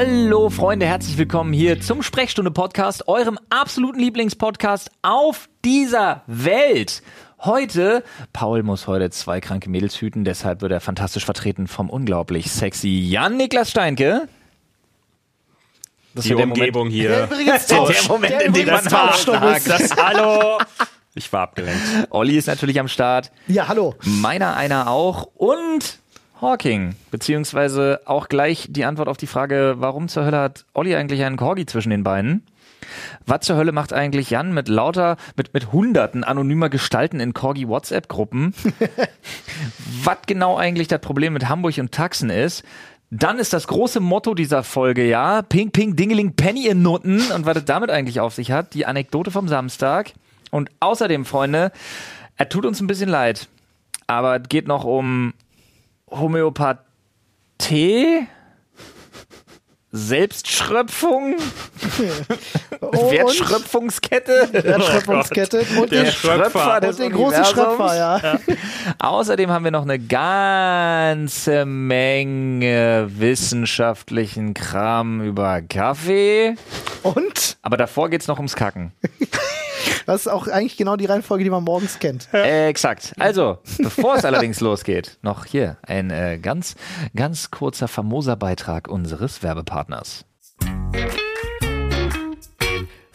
Hallo Freunde, herzlich willkommen hier zum Sprechstunde Podcast, eurem absoluten Lieblingspodcast auf dieser Welt. Heute, Paul muss heute zwei kranke Mädels hüten, deshalb wird er fantastisch vertreten vom unglaublich sexy Jan-Niklas Steinke. Das die Umgebung hier. Übrigens der, der Moment, in dem man das Hallo. Ich war abgelenkt. Olli ist natürlich am Start. Ja, hallo. Meiner einer auch und Hawking, beziehungsweise auch gleich die Antwort auf die Frage, warum zur Hölle hat Olli eigentlich einen Corgi zwischen den Beinen? Was zur Hölle macht eigentlich Jan mit lauter, mit, mit hunderten anonymer Gestalten in Corgi WhatsApp-Gruppen? Was genau eigentlich das Problem mit Hamburg und Taxen ist? Dann ist das große Motto dieser Folge, ja, Ping, Ping, Dingeling, Penny in Nutten und was es damit eigentlich auf sich hat, die Anekdote vom Samstag. Und außerdem, Freunde, er tut uns ein bisschen leid, aber es geht noch um Homöopathie, Selbstschröpfung, Oh, Wertschröpfungskette, Wertschöpfungskette und Der den, Schröpfer. und den großen Schröpfer, ja. Außerdem haben wir noch eine ganze Menge wissenschaftlichen Kram über Kaffee. Und Aber davor geht's noch ums Kacken. das ist auch eigentlich genau die Reihenfolge, die man morgens kennt. Äh, exakt. Also, bevor es allerdings losgeht, noch hier ein äh, ganz, ganz kurzer famoser Beitrag unseres Werbepartners.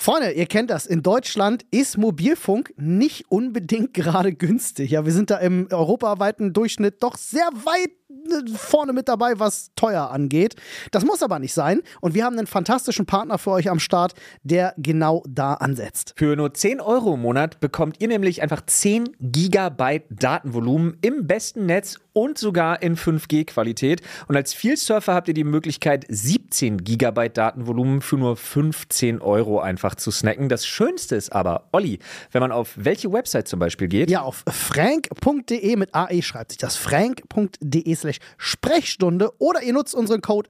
Freunde, ihr kennt das. In Deutschland ist Mobilfunk nicht unbedingt gerade günstig. Ja, wir sind da im europaweiten Durchschnitt doch sehr weit äh, vorne mit dabei, was teuer angeht. Das muss aber nicht sein. Und wir haben einen fantastischen Partner für euch am Start, der genau da ansetzt. Für nur 10 Euro im Monat bekommt ihr nämlich einfach 10 Gigabyte Datenvolumen im besten Netz und sogar in 5G-Qualität. Und als Vielsurfer habt ihr die Möglichkeit, 17 Gigabyte Datenvolumen für nur 15 Euro einfach zu snacken. Das Schönste ist aber, Olli, wenn man auf welche Website zum Beispiel geht, Ja, auf frank.de mit AE schreibt sich das. frank.de slash Sprechstunde oder ihr nutzt unseren Code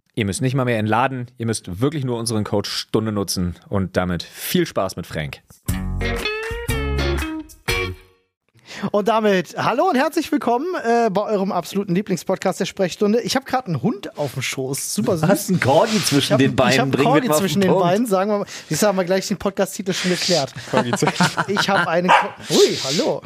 Ihr müsst nicht mal mehr entladen, ihr müsst wirklich nur unseren Code Stunde nutzen und damit viel Spaß mit Frank. Und damit hallo und herzlich willkommen äh, bei eurem absoluten Lieblingspodcast der Sprechstunde. Ich habe gerade einen Hund auf dem Schoß, super süß. Hast einen Corgi zwischen hab- den Beinen, Ich habe bringen wir Corgi zwischen den Punkt. Beinen, sagen wir mal. Jetzt haben wir gleich den Podcast-Titel schon geklärt. Ich habe einen. Co Ui, hallo.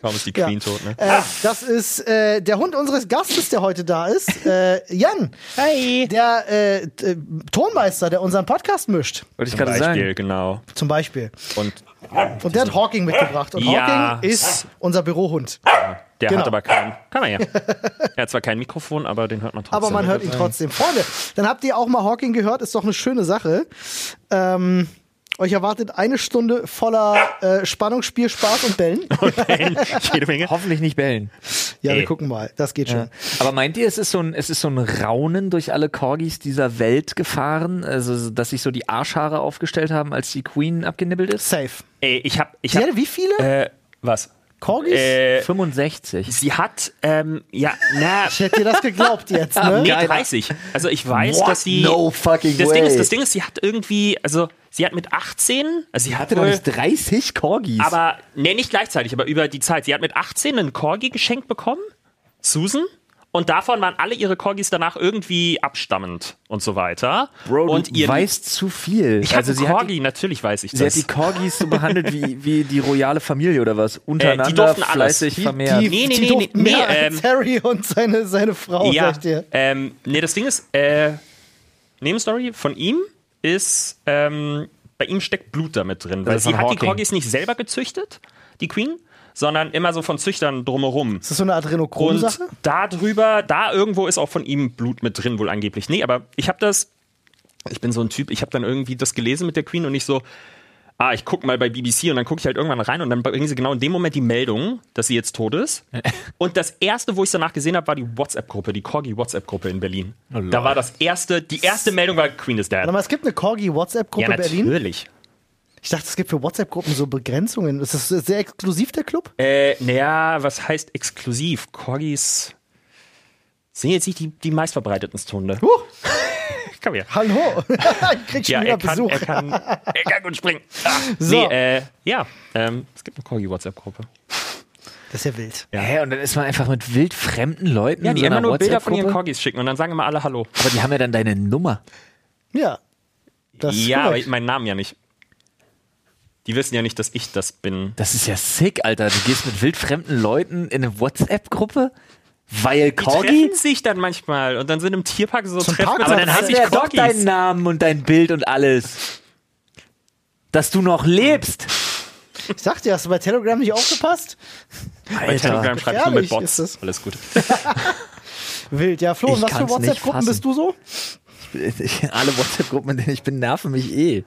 Kaum ist die Ja. Queen tot, ne? Äh, das ist äh, der Hund unseres Gastes, der heute da ist. Äh, Jan. Hi. Der äh, t- Tonmeister, der unseren Podcast mischt. Wollte ich Zum gerade Beispiel, sagen. genau. Zum Beispiel. Und Und der hat Hawking mitgebracht. Und Ja. Hawking ist unser Bürohund. der Genau. hat aber kein. Kann er ja. er hat zwar kein Mikrofon, aber den hört man trotzdem. Aber man hört ihn trotzdem. Freunde, dann habt ihr auch mal Hawking gehört, ist doch eine schöne Sache. Ähm, euch erwartet eine Stunde voller äh, Spannung, Spiel, Spaß und Bellen. Jede Menge. Hoffentlich nicht bellen. Ja, wir Ey. gucken mal. Das geht schon. Aber meint ihr, es ist so ein, es ist so ein Raunen durch alle Corgis dieser Welt gefahren? Also, dass sich so die Arschhaare aufgestellt haben, als die Queen abgenibbelt ist? Safe. Ey, ich hab. Ich Sie hab hatte wie viele? äh, was? Corgis? Äh, 65. sie hat, ähm, ja, na, ich hätte dir das geglaubt jetzt, ne? nee, Geil. 30. Also ich weiß, What? dass sie. No fucking das way. Ding ist, das Ding ist, sie hat irgendwie, also sie hat mit 18, also sie hatte Hatte doch nicht 30 Corgis. aber nee, nicht gleichzeitig, aber über die Zeit. Sie hat mit 18 einen Corgi geschenkt bekommen, Susan. Und davon waren alle ihre Corgis danach irgendwie abstammend und so weiter. Bro, und du ihr weißt zu viel. ich also sie hat, Corgi, natürlich weiß ich die, sie hat das. die Corgis so behandelt wie, wie die royale Familie oder was? Untereinander durften alles. fleißig Die- vermehrt. Die, Nee, nee, die nee, durften nee, mehr nee, als ähm, Harry und seine, seine Frau, ja, sag ich dir. ähm, nee, das Ding ist, äh, Nebenstory von ihm ist, ähm, bei ihm steckt Blut damit drin, weil Also sie hat die Hawking. Corgis nicht selber gezüchtet, die Queen, sondern immer so von Züchtern drumherum. Ist das so eine Und Adrenochrom-Sache? da drüber, da irgendwo ist auch von ihm Blut mit drin, wohl angeblich. Nee, aber ich habe das, ich bin so ein Typ, ich habe dann irgendwie das gelesen mit der Queen und ich so, ah, ich gucke mal bei BBC und dann gucke ich halt irgendwann rein und dann bringen sie genau in dem Moment die Meldung, dass sie jetzt tot ist. Und das erste, wo ich danach gesehen habe, war die WhatsApp-Gruppe, die Corgi-WhatsApp-Gruppe in Berlin. da war das erste, die erste Meldung war Queen is dead. Warte mal, es gibt eine Corgi-WhatsApp-Gruppe Ja, Berlin. natürlich. Ich dachte, es gibt für WhatsApp-Gruppen so Begrenzungen. Ist das sehr exklusiv, der Club? Äh, naja, was heißt exklusiv? Corgis sind jetzt nicht die, die meistverbreitetsten Hunde. Huch, Komm her. hallo. ich krieg schon Ja, wieder er kann, Besuch. er, kann, er kann gut springen. Ah, So. Nee, äh, ja, ähm, es gibt eine Corgi-WhatsApp-Gruppe. Das ist ja wild. Hä, und dann ist man einfach mit wildfremden Leuten Ja, die so immer nur Bilder von ihren? Corgis schicken und dann sagen immer alle Hallo. Aber die haben ja dann deine Nummer. Ja. Das ja, aber korrekt. meinen Namen ja nicht. Die wissen ja nicht, dass ich das bin. Das ist ja sick, Alter. Du gehst mit wildfremden Leuten in eine WhatsApp-Gruppe, weil Die Corgi. treffen sich dann manchmal und dann sind im Tierpark so Zum Treffen. Aber dann Hast sich ja doch Corgis. deinen Namen und dein Bild und alles. Dass du noch lebst. Ich sagte, hast du bei Telegram nicht aufgepasst? Bei Telegram schreibe ich nur mit Bots. ist das. Alles gut. Wild. Ja, Flo, und was für WhatsApp-Gruppen bist du so? Alle WhatsApp-Gruppen, in denen ich bin, nerven mich eh.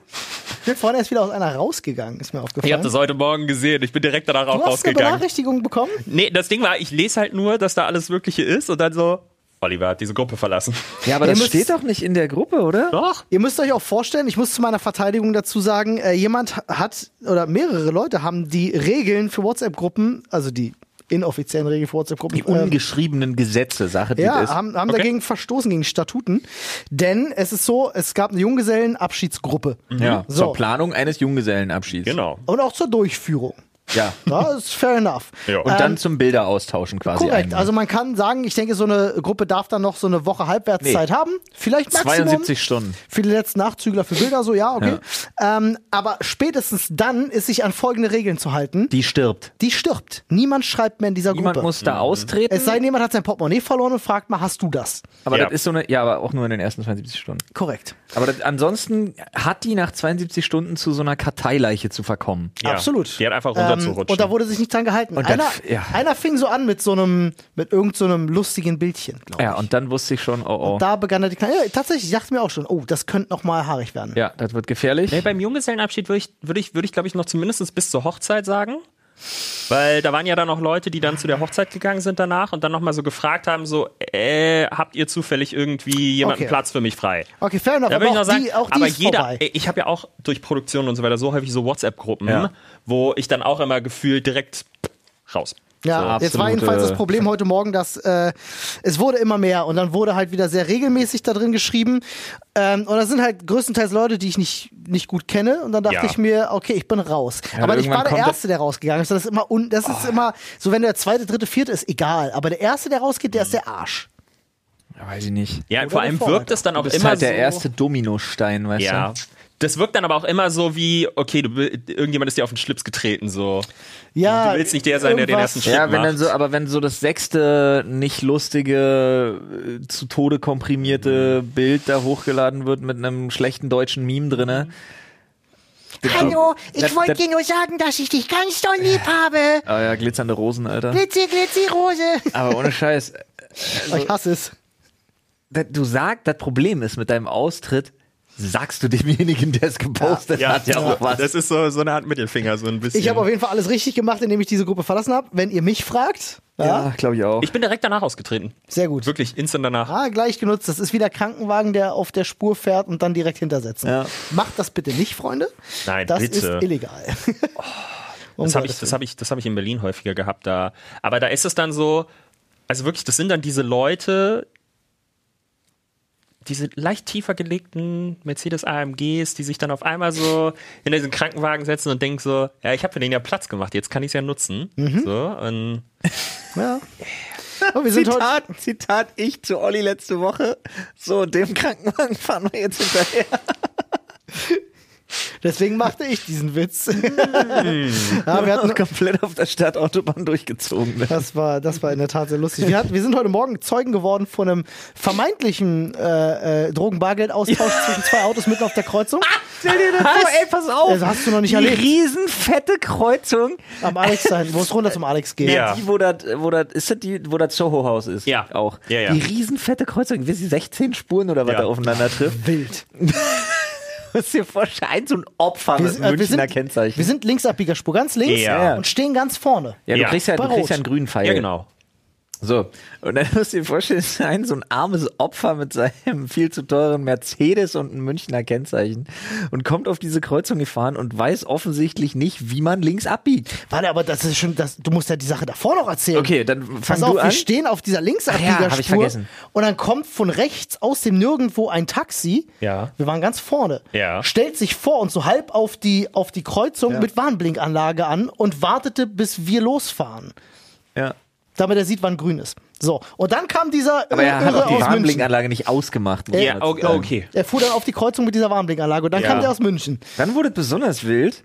Ich bin vorhin erst wieder aus einer rausgegangen, ist mir aufgefallen. Ich habe das heute Morgen gesehen. Ich bin direkt danach auch du hast eine rausgegangen. Benachrichtigung bekommen? Nee, das Ding war, ich lese halt nur, dass da alles Wirkliche ist und dann so, Oliver hat diese Gruppe verlassen. Ja, aber das steht doch nicht in der Gruppe, oder? Doch. Ihr müsst euch auch vorstellen, ich muss zu meiner Verteidigung dazu sagen, äh, jemand hat oder mehrere Leute haben die Regeln für WhatsApp-Gruppen, also die inoffiziellen Regeln für WhatsApp-Gruppen, Die ungeschriebenen Gesetze, Sache, die ja, ist. haben, haben Okay. dagegen verstoßen gegen Statuten. Denn es ist so, es gab eine Junggesellenabschiedsgruppe. ja, So. zur Planung eines Junggesellenabschieds. Genau. Und auch zur Durchführung. Ja. Ja, ist fair enough. Ja. Und dann zum Bilder austauschen quasi. Korrekt, also man kann sagen, ich denke, so eine Gruppe darf dann noch so eine Woche Halbwertszeit Nee. haben. Vielleicht Maximum. 72 Stunden. Für die letzten Nachzügler für Bilder, so ja, okay. Ähm, aber spätestens dann ist sich an folgende Regeln zu halten. Die stirbt. Die stirbt. Niemand schreibt mehr in dieser Niemand Gruppe. muss da austreten. es sei denn, jemand hat sein Portemonnaie verloren und fragt mal, hast du das? aber Ja. das ist so eine, ja, aber auch nur in den ersten 72 Stunden. Korrekt. Aber das, ansonsten hat die nach 72 Stunden zu so einer Karteileiche zu verkommen. Ja. Absolut. Die hat einfach Ähm, runterzurutschen. und da wurde sich nicht dran gehalten. Und dann- einer, ja. einer fing so an mit so einem, mit irgend so einem lustigen Bildchen, glaube Ja, ich. und dann wusste ich schon, oh oh. da begann er die kleine, ja, tatsächlich, ich dachte mir auch schon, oh, das könnte noch mal haarig werden. ja, das wird gefährlich. Nee, beim Junggesellenabschied würde ich, würde ich, würde ich glaube ich, noch zumindest bis zur Hochzeit sagen. Weil da waren ja dann noch Leute, die dann zu der Hochzeit gegangen sind danach und dann nochmal so gefragt haben: so, äh, habt ihr zufällig irgendwie jemanden Okay. Platz für mich frei? Okay, fair enough, Da aber würde ich auch noch sagen, die, auch die aber jeder, vorbei. ich habe ja auch durch Produktion und so weiter so häufig so WhatsApp-Gruppen, Ja. wo ich dann auch immer gefühlt direkt raus. Ja, So, jetzt war jedenfalls das Problem heute Morgen, dass äh, es wurde immer mehr und dann wurde halt wieder sehr regelmäßig da drin geschrieben. Ähm, und das sind halt größtenteils Leute, die ich nicht, nicht gut kenne. Und dann dachte Ja. ich mir, okay, ich bin raus. aber ich war der Oh. Erste, der rausgegangen ist. Das ist immer, un das ist immer, so wenn der zweite, dritte, vierte ist, egal. Aber der Erste, der rausgeht, der ist der Arsch. Ja, weiß ich nicht. Ja, Oder vor allem wirkt es dann Du auch bist immer halt der so, erste Dominostein, weißt Ja. du? Das wirkt dann aber auch immer so wie, okay, du, irgendjemand ist dir auf den Schlips getreten, so. Ja, Du willst nicht der sein, der den ersten Schritt Ja, wenn dann macht. so, aber wenn so das sechste nicht lustige, äh, zu Tode komprimierte Bild da hochgeladen wird mit einem schlechten deutschen Meme drinne. Hallo, ich wollte dir nur sagen, dass ich dich ganz doll lieb habe. Ah ja, glitzernde Rosen, Alter. Glitzi, glitzi, Rose. Aber ohne Scheiß. ich hasse es. Da- Du sagst, das Problem ist mit deinem Austritt, sagst du demjenigen, der es gepostet hat, ja auch was. Das ist so, so eine Art Mittelfinger, so ein bisschen. Ich habe auf jeden Fall alles richtig gemacht, indem ich diese Gruppe verlassen habe. Wenn ihr mich fragt, ja, ja, glaube ich auch. Ich bin direkt danach ausgetreten. sehr gut. Wirklich instant danach. Ah, gleich genutzt. Das ist wie der Krankenwagen, der auf der Spur fährt und dann direkt hintersetzen. Ja. Macht das bitte nicht, Freunde. Nein, das bitte. ist illegal. Um Das habe ich, das hab ich, das hab ich in Berlin häufiger gehabt. Da. Aber da ist es dann so, also wirklich, das sind dann diese Leute, diese leicht tiefer gelegten Mercedes AMGs, die sich dann auf einmal so in diesen Krankenwagen setzen und denken so, ja, ich habe für den ja Platz gemacht, jetzt kann ich es ja nutzen. Mhm. So, und Ja. Oh, wir sind heute, Zitat, Zitat, ich zu Olli letzte Woche. So, dem Krankenwagen fahren wir jetzt hinterher. deswegen machte ich diesen Witz. Ja, wir hatten, komplett auf der Stadtautobahn durchgezogen. Ne? das, war, das war in der Tat sehr lustig. Wir, hatten, wir sind heute Morgen Zeugen geworden von einem vermeintlichen äh, äh, Drogen-Bargeld-Austausch zwischen zwei Autos mitten auf der Kreuzung. Stell dir das vor, ey, pass auf. Das hast du noch nicht die erlebt. riesenfette Kreuzung. Am Alex sein, wo es runter zum Alex geht. Ja. Die, wo das, wo das, ist das die, wo das Soho-Haus ist? Ja. Auch. Ja, ja. Die riesenfette Kreuzung, wie sie 16 Spuren oder was Ja. da aufeinander trifft. Wild. musst dir vorstellen, so ein Opfer Wir, mit sind- äh, wir, Münchner sind, Kennzeichen. wir sind Linksabbiegerspur, ganz links Ja. und stehen ganz vorne. ja, du Ja. kriegst ja, du kriegst ja einen grünen Pfeil. Ja, genau. So, und dann musst du dir vorstellen, ein so ein armes Opfer mit seinem viel zu teuren Mercedes und einem Münchner Kennzeichen und kommt auf diese Kreuzung gefahren und weiß offensichtlich nicht, wie man links abbiegt. Warte, aber das ist schon, das, du musst ja die Sache davor noch erzählen. Okay, dann fang Pass auf, du an. wir stehen auf dieser Ach ja, hab ich Linksabbiegerspur vergessen. und dann kommt von rechts aus dem Nirgendwo ein Taxi. Ja. Wir waren ganz vorne. Ja. Stellt sich vor uns so halb auf die, auf die Kreuzung mit Warnblinkanlage an und wartete, bis wir losfahren. Ja. Damit er sieht, wann grün ist. So. Und dann kam dieser Aber er hat Irre auch die. Warnblinkanlage nicht ausgemacht. muss Ja, okay. okay. Er fuhr dann auf die Kreuzung mit dieser Warnblinkanlage und dann Ja. kam der aus München. Dann wurde es besonders wild,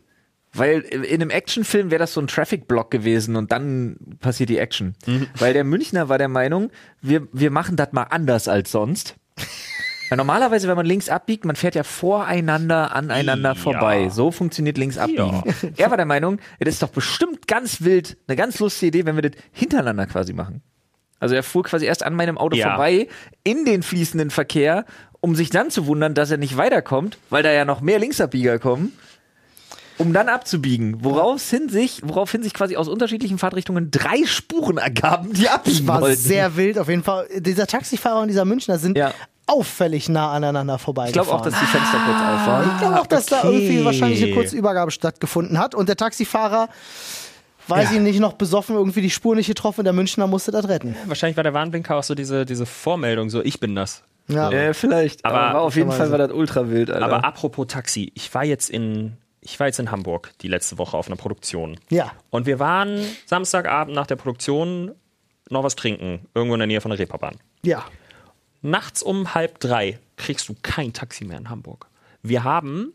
weil in einem Actionfilm wäre das so ein Traffic-Block gewesen und dann passiert die Action. Weil der Münchner war der Meinung, wir, wir machen das mal anders als sonst. Weil normalerweise, wenn man links abbiegt, man fährt ja voreinander aneinander Ja. vorbei. So funktioniert links abbiegen. Er war der Meinung, ja, das ist doch bestimmt ganz wild, eine ganz lustige Idee, wenn wir das hintereinander quasi machen. Also er fuhr quasi erst an meinem Auto Ja. vorbei in den fließenden Verkehr, um sich dann zu wundern, dass er nicht weiterkommt, weil da ja noch mehr Linksabbieger kommen, um dann abzubiegen. Woraufhin sich, woraufhin sich quasi aus unterschiedlichen Fahrtrichtungen drei Spuren ergaben, die Das abbiegen war wollten. sehr wild. Auf jeden Fall, dieser Taxifahrer und dieser Münchner sind Ja. Auffällig nah aneinander ich vorbeigefahren. glaube auch, dass die Fenster kurz auf waren. Ich glaube auch, dass da okay. irgendwie wahrscheinlich eine kurze Übergabe stattgefunden hat. Und der Taxifahrer, weiß ich nicht, noch besoffen irgendwie die Spur nicht getroffen. Der Münchner musste das retten. Wahrscheinlich war der Warnblinker auch so diese, diese Vormeldung, so ich bin das. Ja. Äh, vielleicht. Aber, Aber- auf jeden Fall war das ultra wild, Alter. Aber apropos Taxi, ich war jetzt in, ich war jetzt in Hamburg die letzte Woche auf einer Produktion. Ja. Und wir waren Samstagabend nach der Produktion noch was trinken, irgendwo in der Nähe von der Reeperbahn. Ja. Nachts um halb drei kriegst du kein Taxi mehr in Hamburg. Wir haben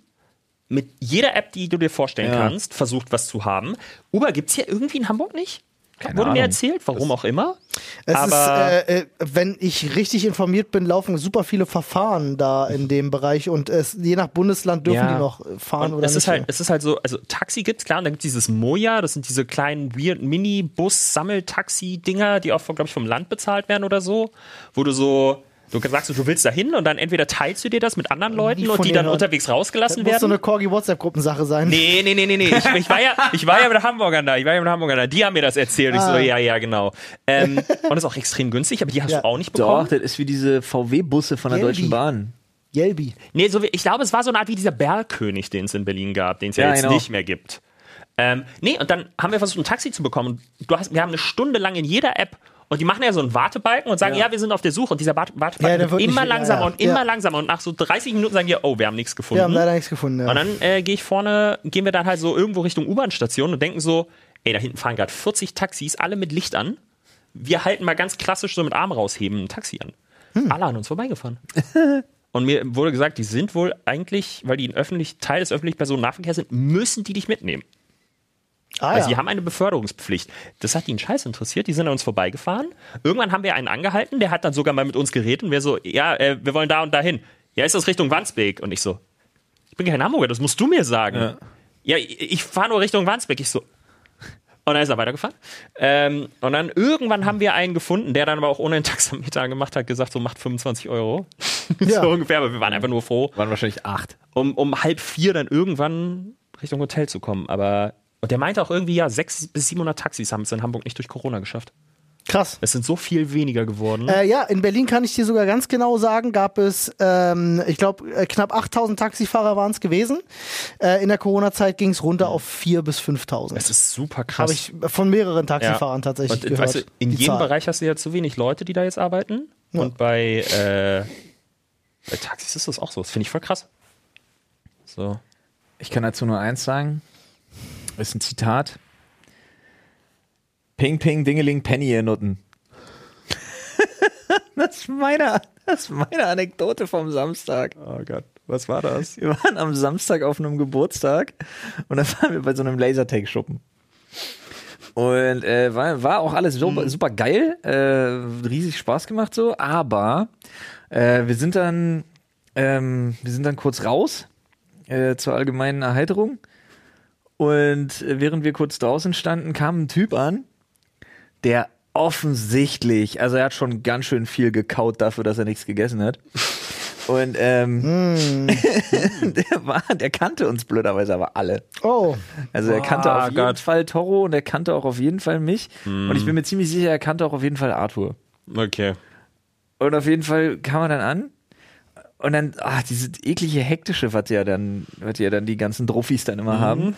mit jeder App, die du dir vorstellen Ja. kannst, versucht, was zu haben. Uber gibt es hier irgendwie in Hamburg nicht? Keine Wurde mir Ahnung. erzählt, warum auch immer. Es Aber- ist, äh, äh, wenn ich richtig informiert bin, laufen super viele Verfahren da in dem Bereich und es, je nach Bundesland dürfen Ja. die noch äh, fahren Und oder es nicht. ist halt, es ist halt so, also Taxi gibt's klar, und dann gibt's dieses Moja, das sind diese kleinen weird Mini-Bus-Sammeltaxi-Dinger, die auch, glaube ich, vom Land bezahlt werden oder so, wo du so, du sagst, du willst da hin und dann entweder teilst du dir das mit anderen Leuten Nie und die dann unterwegs das rausgelassen muss so werden. eine Corgi-WhatsApp-Gruppensache sein. Nee, nee, nee, nee, nee. Ich, ich, war ja, ich war ja mit Hamburgern da. Ich war ja mit Hamburgern da. Die haben mir das erzählt. Und ich so, Ah. ja, ja, genau. Ähm, und das ist auch extrem günstig, aber die hast Ja. du auch nicht Doch, bekommen. das ist wie diese VW-Busse von der Gelbi. Deutschen Bahn. Yelby. Nee, so wie, ich glaube, es war so eine Art wie dieser Bergkönig, den es in Berlin gab, den es ja, Ja, jetzt genau. nicht mehr gibt. Ähm, nee, und dann haben wir versucht, ein Taxi zu bekommen. Du hast, wir haben eine Stunde lang in jeder App und die machen ja so einen Wartebalken und sagen, ja, wir sind auf der Suche. Und dieser Warte- Ja, Wartebalken der wird immer nicht- langsamer ja, ja. und immer Ja. langsamer. Und nach so 30 Minuten sagen die, oh, wir haben nichts gefunden. Wir haben leider nichts gefunden. Ja. Und dann äh, gehe ich vorne, gehen wir dann halt so irgendwo Richtung U-Bahn-Station und denken so, ey, da hinten fahren gerade 40 Taxis, alle mit Licht an. Wir halten mal ganz klassisch so mit Arm rausheben ein Taxi an. Hm. Alle an uns vorbeigefahren. und mir wurde gesagt, die sind wohl eigentlich, weil die ein öffentlich, Teil des öffentlichen Personennahverkehrs sind, müssen die dich mitnehmen. Ah, Also ja. die haben eine Beförderungspflicht. Das hat die einen Scheiß interessiert. Die sind an uns vorbeigefahren. Irgendwann haben wir einen angehalten, der hat dann sogar mal mit uns geredet und wir so, ja, äh, wir wollen da und dahin. Ja, ist das Richtung Wandsbek? Und ich so, ich bin kein Hamburger, das musst du mir sagen. Ja, ich, ich fahre nur Richtung Wandsbek. Ich so, und dann ist er weitergefahren. Ähm, und dann irgendwann haben wir einen gefunden, der dann aber auch ohne einen Taxameter angemacht hat, gesagt, so macht 25 Euro. Ja. so ungefähr, aber wir waren einfach nur froh, Waren wahrscheinlich acht. um, um halb vier dann irgendwann Richtung Hotel zu kommen. Aber und der meinte auch irgendwie, ja, 600 bis 700 Taxis haben es in Hamburg nicht durch Corona geschafft. Krass. Es sind so viel weniger geworden. Äh, ja, in Berlin kann ich dir sogar ganz genau sagen, gab es, ähm, ich glaube, äh, knapp 8000 Taxifahrer waren es gewesen. Äh, in der Corona-Zeit ging es runter auf 4.000 bis 5.000. es ist super krass. Habe ich von mehreren Taxifahrern Ja. tatsächlich Und, gehört. weißt du, in jedem Zahl. Bereich hast du ja zu wenig Leute, die da jetzt arbeiten. Und bei, äh, bei Taxis ist das auch so. Das finde ich voll krass. So. Ich kann dazu nur eins sagen. Das ist ein Zitat. Ping, ping, dingeling, penny, ihr Nutten. das, ist meine, das ist meine Anekdote vom Samstag. Oh Gott, was war das? Wir waren am Samstag auf einem Geburtstag und da waren wir bei so einem Lasertag-Schuppen. Und äh, war, war auch alles super, super geil, äh, riesig Spaß gemacht so, aber äh, wir sind dann, ähm, wir sind dann kurz raus äh, zur allgemeinen Erheiterung und äh, während wir kurz draußen standen, kam ein Typ an, der offensichtlich, also er hat schon ganz schön viel gekaut dafür, dass er nichts gegessen hat. Und ähm, Hm. der, war, der kannte uns blöderweise aber alle. Oh, Also er kannte Ah, auf jeden Gott. Fall Toro und er kannte auch auf jeden Fall mich. Und ich bin mir ziemlich sicher, er kannte auch auf jeden Fall Arthur. Okay. Und auf jeden Fall kam er dann an. Und dann, ah, diese eklige hektische, was ja dann, was ja dann die ganzen Druffis dann immer haben.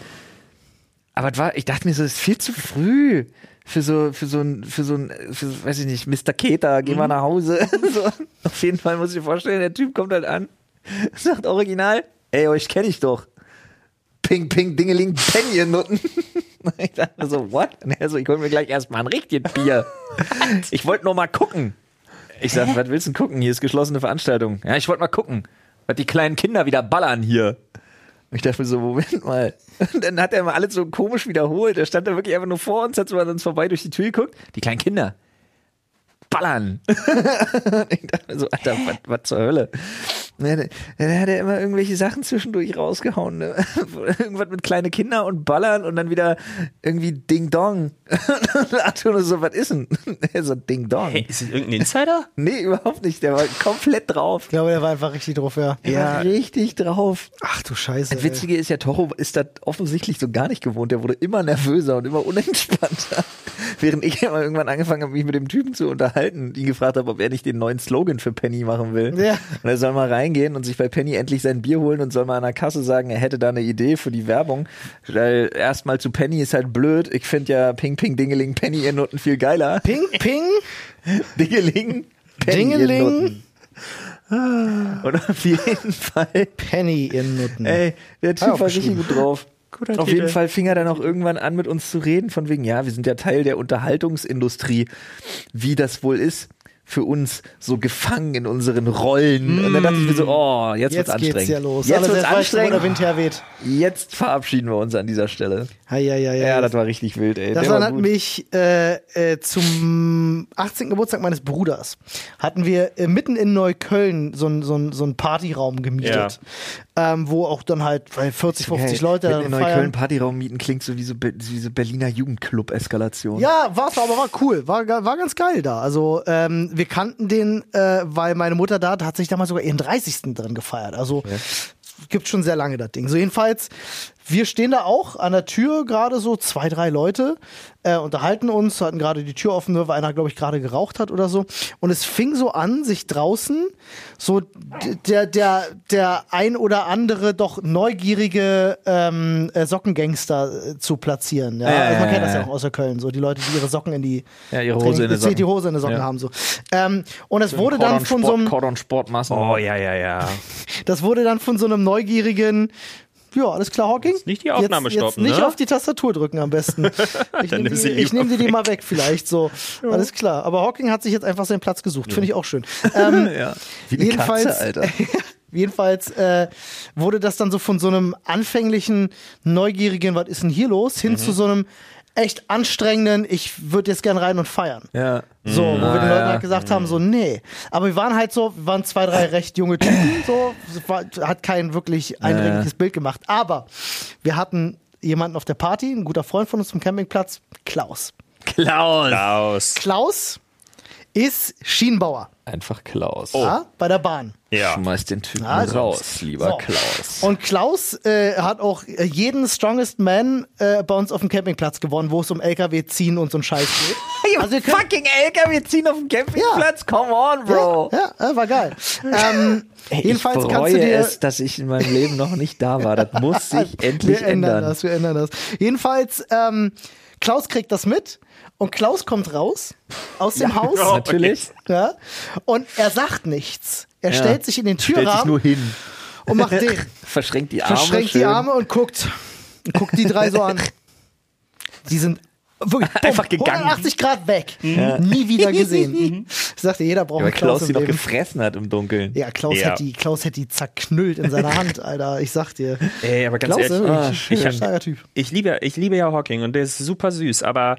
Aber es war, ich dachte mir so, das ist viel zu früh für so, für so ein, für so ein, für, weiß ich nicht, Mr. Keter, geh mal nach Hause. so, auf jeden Fall muss ich dir vorstellen, der Typ kommt halt an, sagt original, ey, euch kenne ich doch. Ping, ping, dingeling, Penny, Nutten. ich dachte mir so, what? Und er so, ich hol mir gleich erstmal ein richtiges Bier. ich wollte nur mal gucken. Ich sag, was willst du denn gucken? Hier ist geschlossene Veranstaltung. Ja, ich wollte mal gucken, was die kleinen Kinder wieder ballern hier. Ich dachte mir so, Moment mal. Und dann hat er mal alles so komisch wiederholt. Er stand da wirklich einfach nur vor uns, hat so an uns vorbei durch die Tür geguckt. Die kleinen Kinder. Ballern. Ich dachte mir so, Alter, was zur Hölle? Dann, dann hat er immer irgendwelche Sachen zwischendurch rausgehauen. Ne? Irgendwas mit kleine Kinder und Ballern und dann wieder irgendwie Ding Dong. Und Arthur nur so, was ist denn? Er so, Ding Dong. Hey, ist das irgendein Insider? Nee, überhaupt nicht. Der war komplett drauf. ich glaube, der war einfach richtig drauf, ja. Der war richtig drauf. Ach du Scheiße. Das Witzige ist ja, Toro ist das offensichtlich so gar nicht gewohnt. Der wurde immer nervöser und immer unentspannter. Während ich immer irgendwann angefangen habe, mich mit dem Typen zu unterhalten, ihn gefragt habe, ob er nicht den neuen Slogan für Penny machen will. Ja. Und er soll mal reingehen und sich bei Penny endlich sein Bier holen und soll mal an der Kasse sagen, er hätte da eine Idee für die Werbung. Weil erstmal zu Penny ist halt blöd. Ich finde ja Ping Ping Dingeling Penny ihr Nutten viel geiler. Ping, ping. Dingeling Penny Dingeling. Nutten. Und auf jeden Fall Penny in Nutten. Ey, der Typ war richtig gut drauf. Guter Auf Titel. jeden Fall fing er dann auch irgendwann an, mit uns zu reden, von wegen, ja, wir sind ja Teil der Unterhaltungsindustrie, wie das wohl ist für uns so gefangen in unseren Rollen. Und dann dachte ich mir so, oh, jetzt, wird's Jetzt anstrengend. geht's ja los. Jetzt Alles wird's wo der anstrengend. Wind herweht. Jetzt verabschieden wir uns an dieser Stelle. Ja, ja, ja, Ja, das war richtig wild, ey. Das Der war erinnert mich äh, äh, zum 18. Geburtstag meines Bruders. Hatten wir äh, mitten in Neukölln so einen so so ein Partyraum gemietet, ähm, wo auch dann halt weil 40, 50 Hey, Leute mitten in dann Neukölln. Partyraum mieten klingt so wie so, Be wie so Berliner Jugendclub-Eskalation. Ja, war's aber war cool, war, war ganz geil da. Also ähm, wir kannten den, äh, weil meine Mutter da hat sich damals sogar ihren 30. drin gefeiert. Also gibt schon sehr lange das Ding. So jedenfalls, wir stehen da auch an der Tür gerade so zwei, drei Leute, äh, unterhalten uns, hatten gerade die Tür offen, weil einer, glaube ich, gerade geraucht hat oder so. Und es fing so an, sich draußen so der, der, der ein oder andere doch neugierige ähm, äh, Sockengangster äh, zu platzieren. Ja? Ja, also man kennt das ja. auch aus Köln, so die Leute, die ihre Socken in die Ja, ihre Hose in die die Socken. Hose in die Socken Ja. haben so. Ähm, und es wurde dann von so einem Cordon Sportmassen. Oh, ja, ja, ja. das wurde dann von so einem neugierigen ja, alles klar, Hawking. nicht die Aufnahme jetzt, jetzt stoppen, nicht ne? auf die Tastatur drücken am besten. Ich nehme die, ich nehm dir die mal weg vielleicht. So, alles klar. Aber Hawking hat sich jetzt einfach seinen Platz gesucht. Finde ich auch schön. Ähm, Ja. Wie eine jedenfalls, Katze, Alter. jedenfalls äh, wurde das dann so von so einem anfänglichen, neugierigen, was ist denn hier los, hin Mhm. zu so einem echt anstrengenden, ich würde jetzt gern rein und feiern. Ja. So, wo wir den Ah, Leuten ja. halt gesagt haben, so, nee. Aber wir waren halt so, wir waren zwei, drei recht junge Typen, so, war, hat kein wirklich eindringliches Bild gemacht. Aber wir hatten jemanden auf der Party, ein guter Freund von uns vom Campingplatz, Klaus. Klaus. Klaus. Klaus ist Schienenbauer, Einfach Klaus. ja, bei der Bahn. Ja. Schmeiß den Typen Also. raus, lieber So. Klaus. Und Klaus äh, hat auch äh, jeden Strongest Man äh, bei uns auf dem Campingplatz gewonnen, wo es um LKW ziehen und so ein Scheiß geht. Also fucking LKW ziehen auf dem Campingplatz, come on, Bro. Ja, ja, war geil. ähm, Ey, jedenfalls ich bereue kannst du dir es, dass ich in meinem Leben noch nicht da war. Das muss sich endlich wir ändern ändern. das, wir ändern das. Jedenfalls, ähm, Klaus kriegt das mit und Klaus kommt raus aus dem Haus. Oh, Natürlich. Ja, und er sagt nichts. Er stellt sich in den Stellt sich Türrahmen nur hin. und macht den, Verschränkt die Arme. verschränkt die schön. Arme und guckt. Und guckt die drei so an. Die sind wirklich bumm, Einfach gegangen. 180 Grad weg. Nie wieder gesehen. Ich sagte, jeder braucht Ja, weil einen Klaus, Klaus sie im doch gefressen hat im Dunkeln. Ja, Klaus, Ja. Hätte die, Klaus hätte die zerknüllt in seiner Hand, Alter. Ich sag dir. Ey, aber ganz Klaus, ehrlich, äh, ich, ich, ich liebe, ich liebe ja Hawking und der ist super süß, aber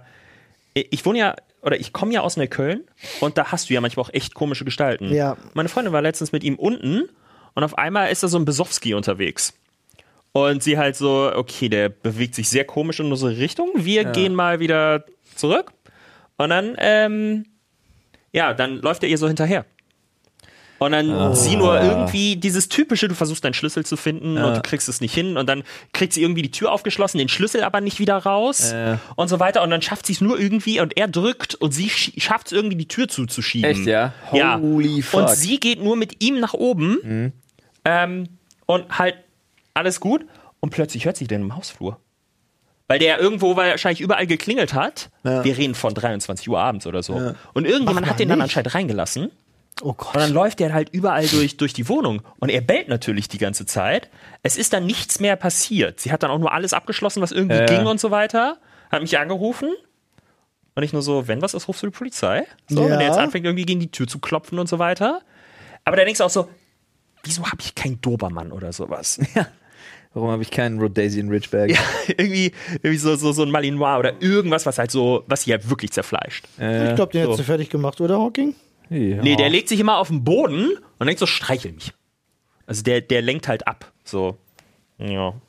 ich wohne ja, oder ich komme ja aus Neukölln und da hast du ja manchmal auch echt komische Gestalten. Ja. Meine Freundin war letztens mit ihm unten und auf einmal ist da so ein Besowski unterwegs. Und sie halt so, okay, der bewegt sich sehr komisch in unsere Richtung. Wir gehen mal wieder zurück. Und dann, ähm, ja, dann läuft er ihr so hinterher. Und dann sie nur irgendwie dieses typische, du versuchst deinen Schlüssel zu finden und du kriegst es nicht hin und dann kriegt sie irgendwie die Tür aufgeschlossen, den Schlüssel aber nicht wieder raus und so weiter und dann schafft sie es nur irgendwie und er drückt und sie schafft es irgendwie die Tür zuzuschieben. Echt, ja? Ja. Holy fuck. Und sie geht nur mit ihm nach oben ähm, und halt alles gut und plötzlich hört sie den im Hausflur. Weil der irgendwo wahrscheinlich überall geklingelt hat. Wir reden von 23 Uhr abends oder so. Und irgendjemand hat den mal dann nicht. anscheinend reingelassen. Oh Gott. Und dann läuft der halt überall durch, durch die Wohnung. Und er bellt natürlich die ganze Zeit. Es ist dann nichts mehr passiert. Sie hat dann auch nur alles abgeschlossen, was irgendwie ging und so weiter. Hat mich angerufen. Und ich nur so, wenn was ist, rufst du die Polizei? So, Ja. wenn der jetzt anfängt, irgendwie gegen die Tür zu klopfen und so weiter. Aber da denkst du auch so, wieso habe ich keinen Dobermann oder sowas? Warum habe ich keinen Rhodesian Ridgeback? Ja, irgendwie, irgendwie so, so, so ein Malinois oder irgendwas, was halt so, was sie halt wirklich zerfleischt. Ich glaube, den hättest du fertig gemacht, oder, Hawking? Ja. Nee, der legt sich immer auf den Boden und denkt so, streichel mich. Also der, der lenkt halt ab. So. Ja.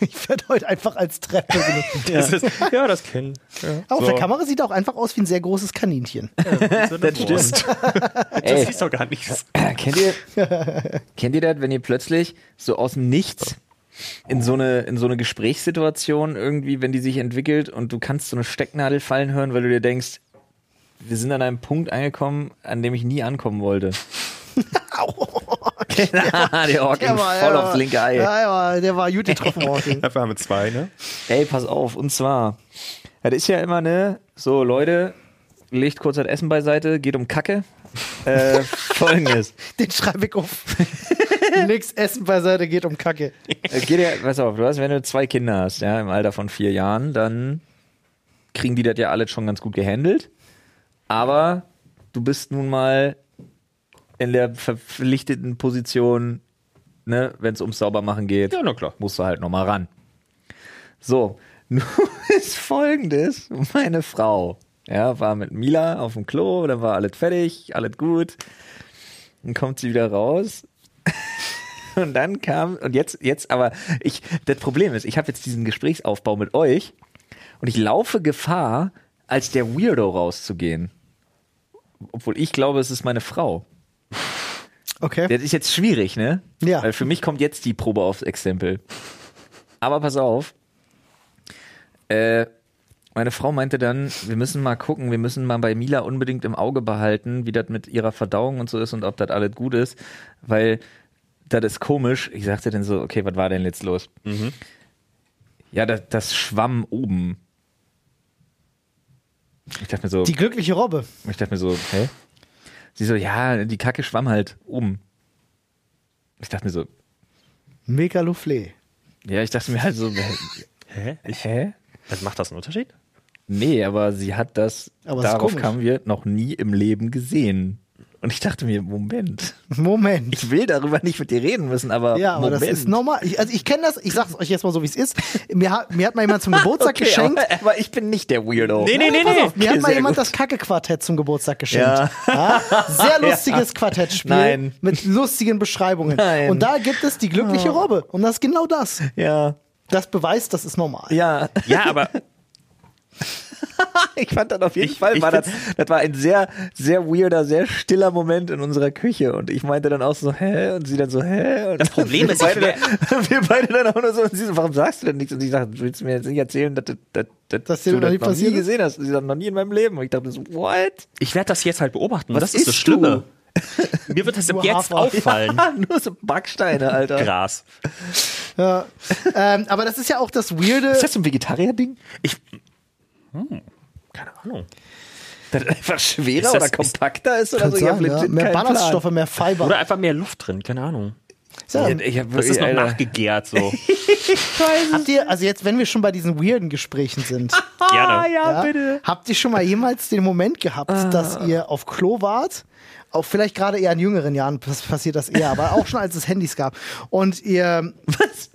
Ich werde heute einfach als Treppe benutzt. Das ist, ja, das kennen. Ja. Auf So. der Kamera sieht er auch einfach aus wie ein sehr großes Kaninchen. Das stimmt. Das Ey, siehst doch gar nicht. kennt ihr, kennt ihr das, wenn ihr plötzlich so aus dem Nichts in so eine, in so eine Gesprächssituation irgendwie, wenn die sich entwickelt und du kannst so eine Stecknadel fallen hören, weil du dir denkst, wir sind an einem Punkt angekommen, an dem ich nie ankommen wollte. der Hawking voll aufs linke Ei. Ja, ja, der war gut getroffen, Hawking. Dafür haben wir zwei, ne? Ey, pass auf, und zwar, das ist ja immer, ne, so Leute, legt kurz das Essen beiseite, geht um Kacke. Äh, Folgendes. Den schreibe ich auf. Nix Essen beiseite, geht um Kacke. Äh, Geht ja, pass auf, du hast, wenn du zwei Kinder hast, ja, im Alter von vier Jahren, dann kriegen die das ja alles schon ganz gut gehandelt. Aber du bist nun mal in der verpflichteten Position, ne, wenn es ums Saubermachen geht, Ja, na klar. musst du halt nochmal ran. So, nun ist folgendes: Meine Frau, ja, war mit Mila auf dem Klo, dann war alles fertig, alles gut. Dann kommt sie wieder raus. Und dann kam, und jetzt, jetzt aber, ich, das Problem ist, ich habe jetzt diesen Gesprächsaufbau mit euch und ich laufe Gefahr, als der Weirdo rauszugehen. Obwohl ich glaube, es ist meine Frau. Okay. Das ist jetzt schwierig, ne? Ja. Weil für mich kommt jetzt die Probe aufs Exempel. Aber pass auf. Äh, meine Frau meinte dann, wir müssen mal gucken, wir müssen mal bei Mila unbedingt im Auge behalten, wie das mit ihrer Verdauung und so ist und ob das alles gut ist, weil das ist komisch. Ich sagte dann so, okay, was war denn jetzt los? Ja, das, das schwamm oben. Ich dachte mir so, Die glückliche Robbe. ich dachte mir so, hä? Sie so, ja, die Kacke schwamm halt oben. Ich dachte mir so, Megalofle. ja, ich dachte mir halt so, Hä? hä? Was macht das einen Unterschied? Nee, aber sie hat das, Aber darauf kamen wir noch nie im Leben gesehen. Und ich dachte mir, Moment, Moment. ich will darüber nicht mit dir reden müssen, aber Ja, aber Moment. das ist normal. Ich, also ich kenne das, ich sag's euch jetzt mal so, wie es ist. Mir hat, mir hat mal jemand zum Geburtstag okay, geschenkt. Aber, aber ich bin nicht der Weirdo. Nee, nee, nee, nee. auf, mir hat mal jemand gut. das Kacke-Quartett zum Geburtstag geschenkt. Ja. Ja, sehr lustiges Quartettspiel Nein. mit lustigen Beschreibungen. Nein. Und da gibt es die glückliche Robbe. Und das ist genau das. Ja, Das beweist, das ist normal. ja. Ja, aber Ich fand das auf jeden Ich- Fall, ich war das, das war ein sehr, sehr weirder, sehr stiller Moment in unserer Küche. Und ich meinte dann auch so, hä? Und sie dann so, hä? Und Das Problem ist, ich beide, dann, wir beide dann auch nur so, und sie so, warum sagst du denn nichts? Und ich sage, willst du mir jetzt nicht erzählen, dass, dass, dass, dass Dass du noch das nie noch nie passiert ist? gesehen hast? Und sie sagt, noch nie in meinem Leben. Und ich dachte so, what? ich werde das jetzt halt beobachten. Was das ist das isst Schlimme. Mir wird das ab jetzt auffallen. nur so Backsteine, Alter. Gras. Ja. ähm, aber das ist ja auch das Weirde. Ist das so ein Vegetarier-Ding? Ich. Hm, keine Ahnung. Das einfach schwerer Ist das- oder kompakter ist oder Kann so? Ich sein, ja. Mehr Plan. Ballaststoffe, mehr Fiber. Oder einfach mehr Luft drin, keine Ahnung. Ja, Ja, ich hab Das ist noch Alter. nachgegärt so. habt ihr, also jetzt, wenn wir schon bei diesen weirden Gesprächen sind, Gerne. ja, habt ihr schon mal jemals den Moment gehabt, Ah. dass ihr auf Klo wart? Auch vielleicht gerade eher in jüngeren Jahren pass- passiert das eher, aber auch schon als es Handys gab. Und ihr, Was?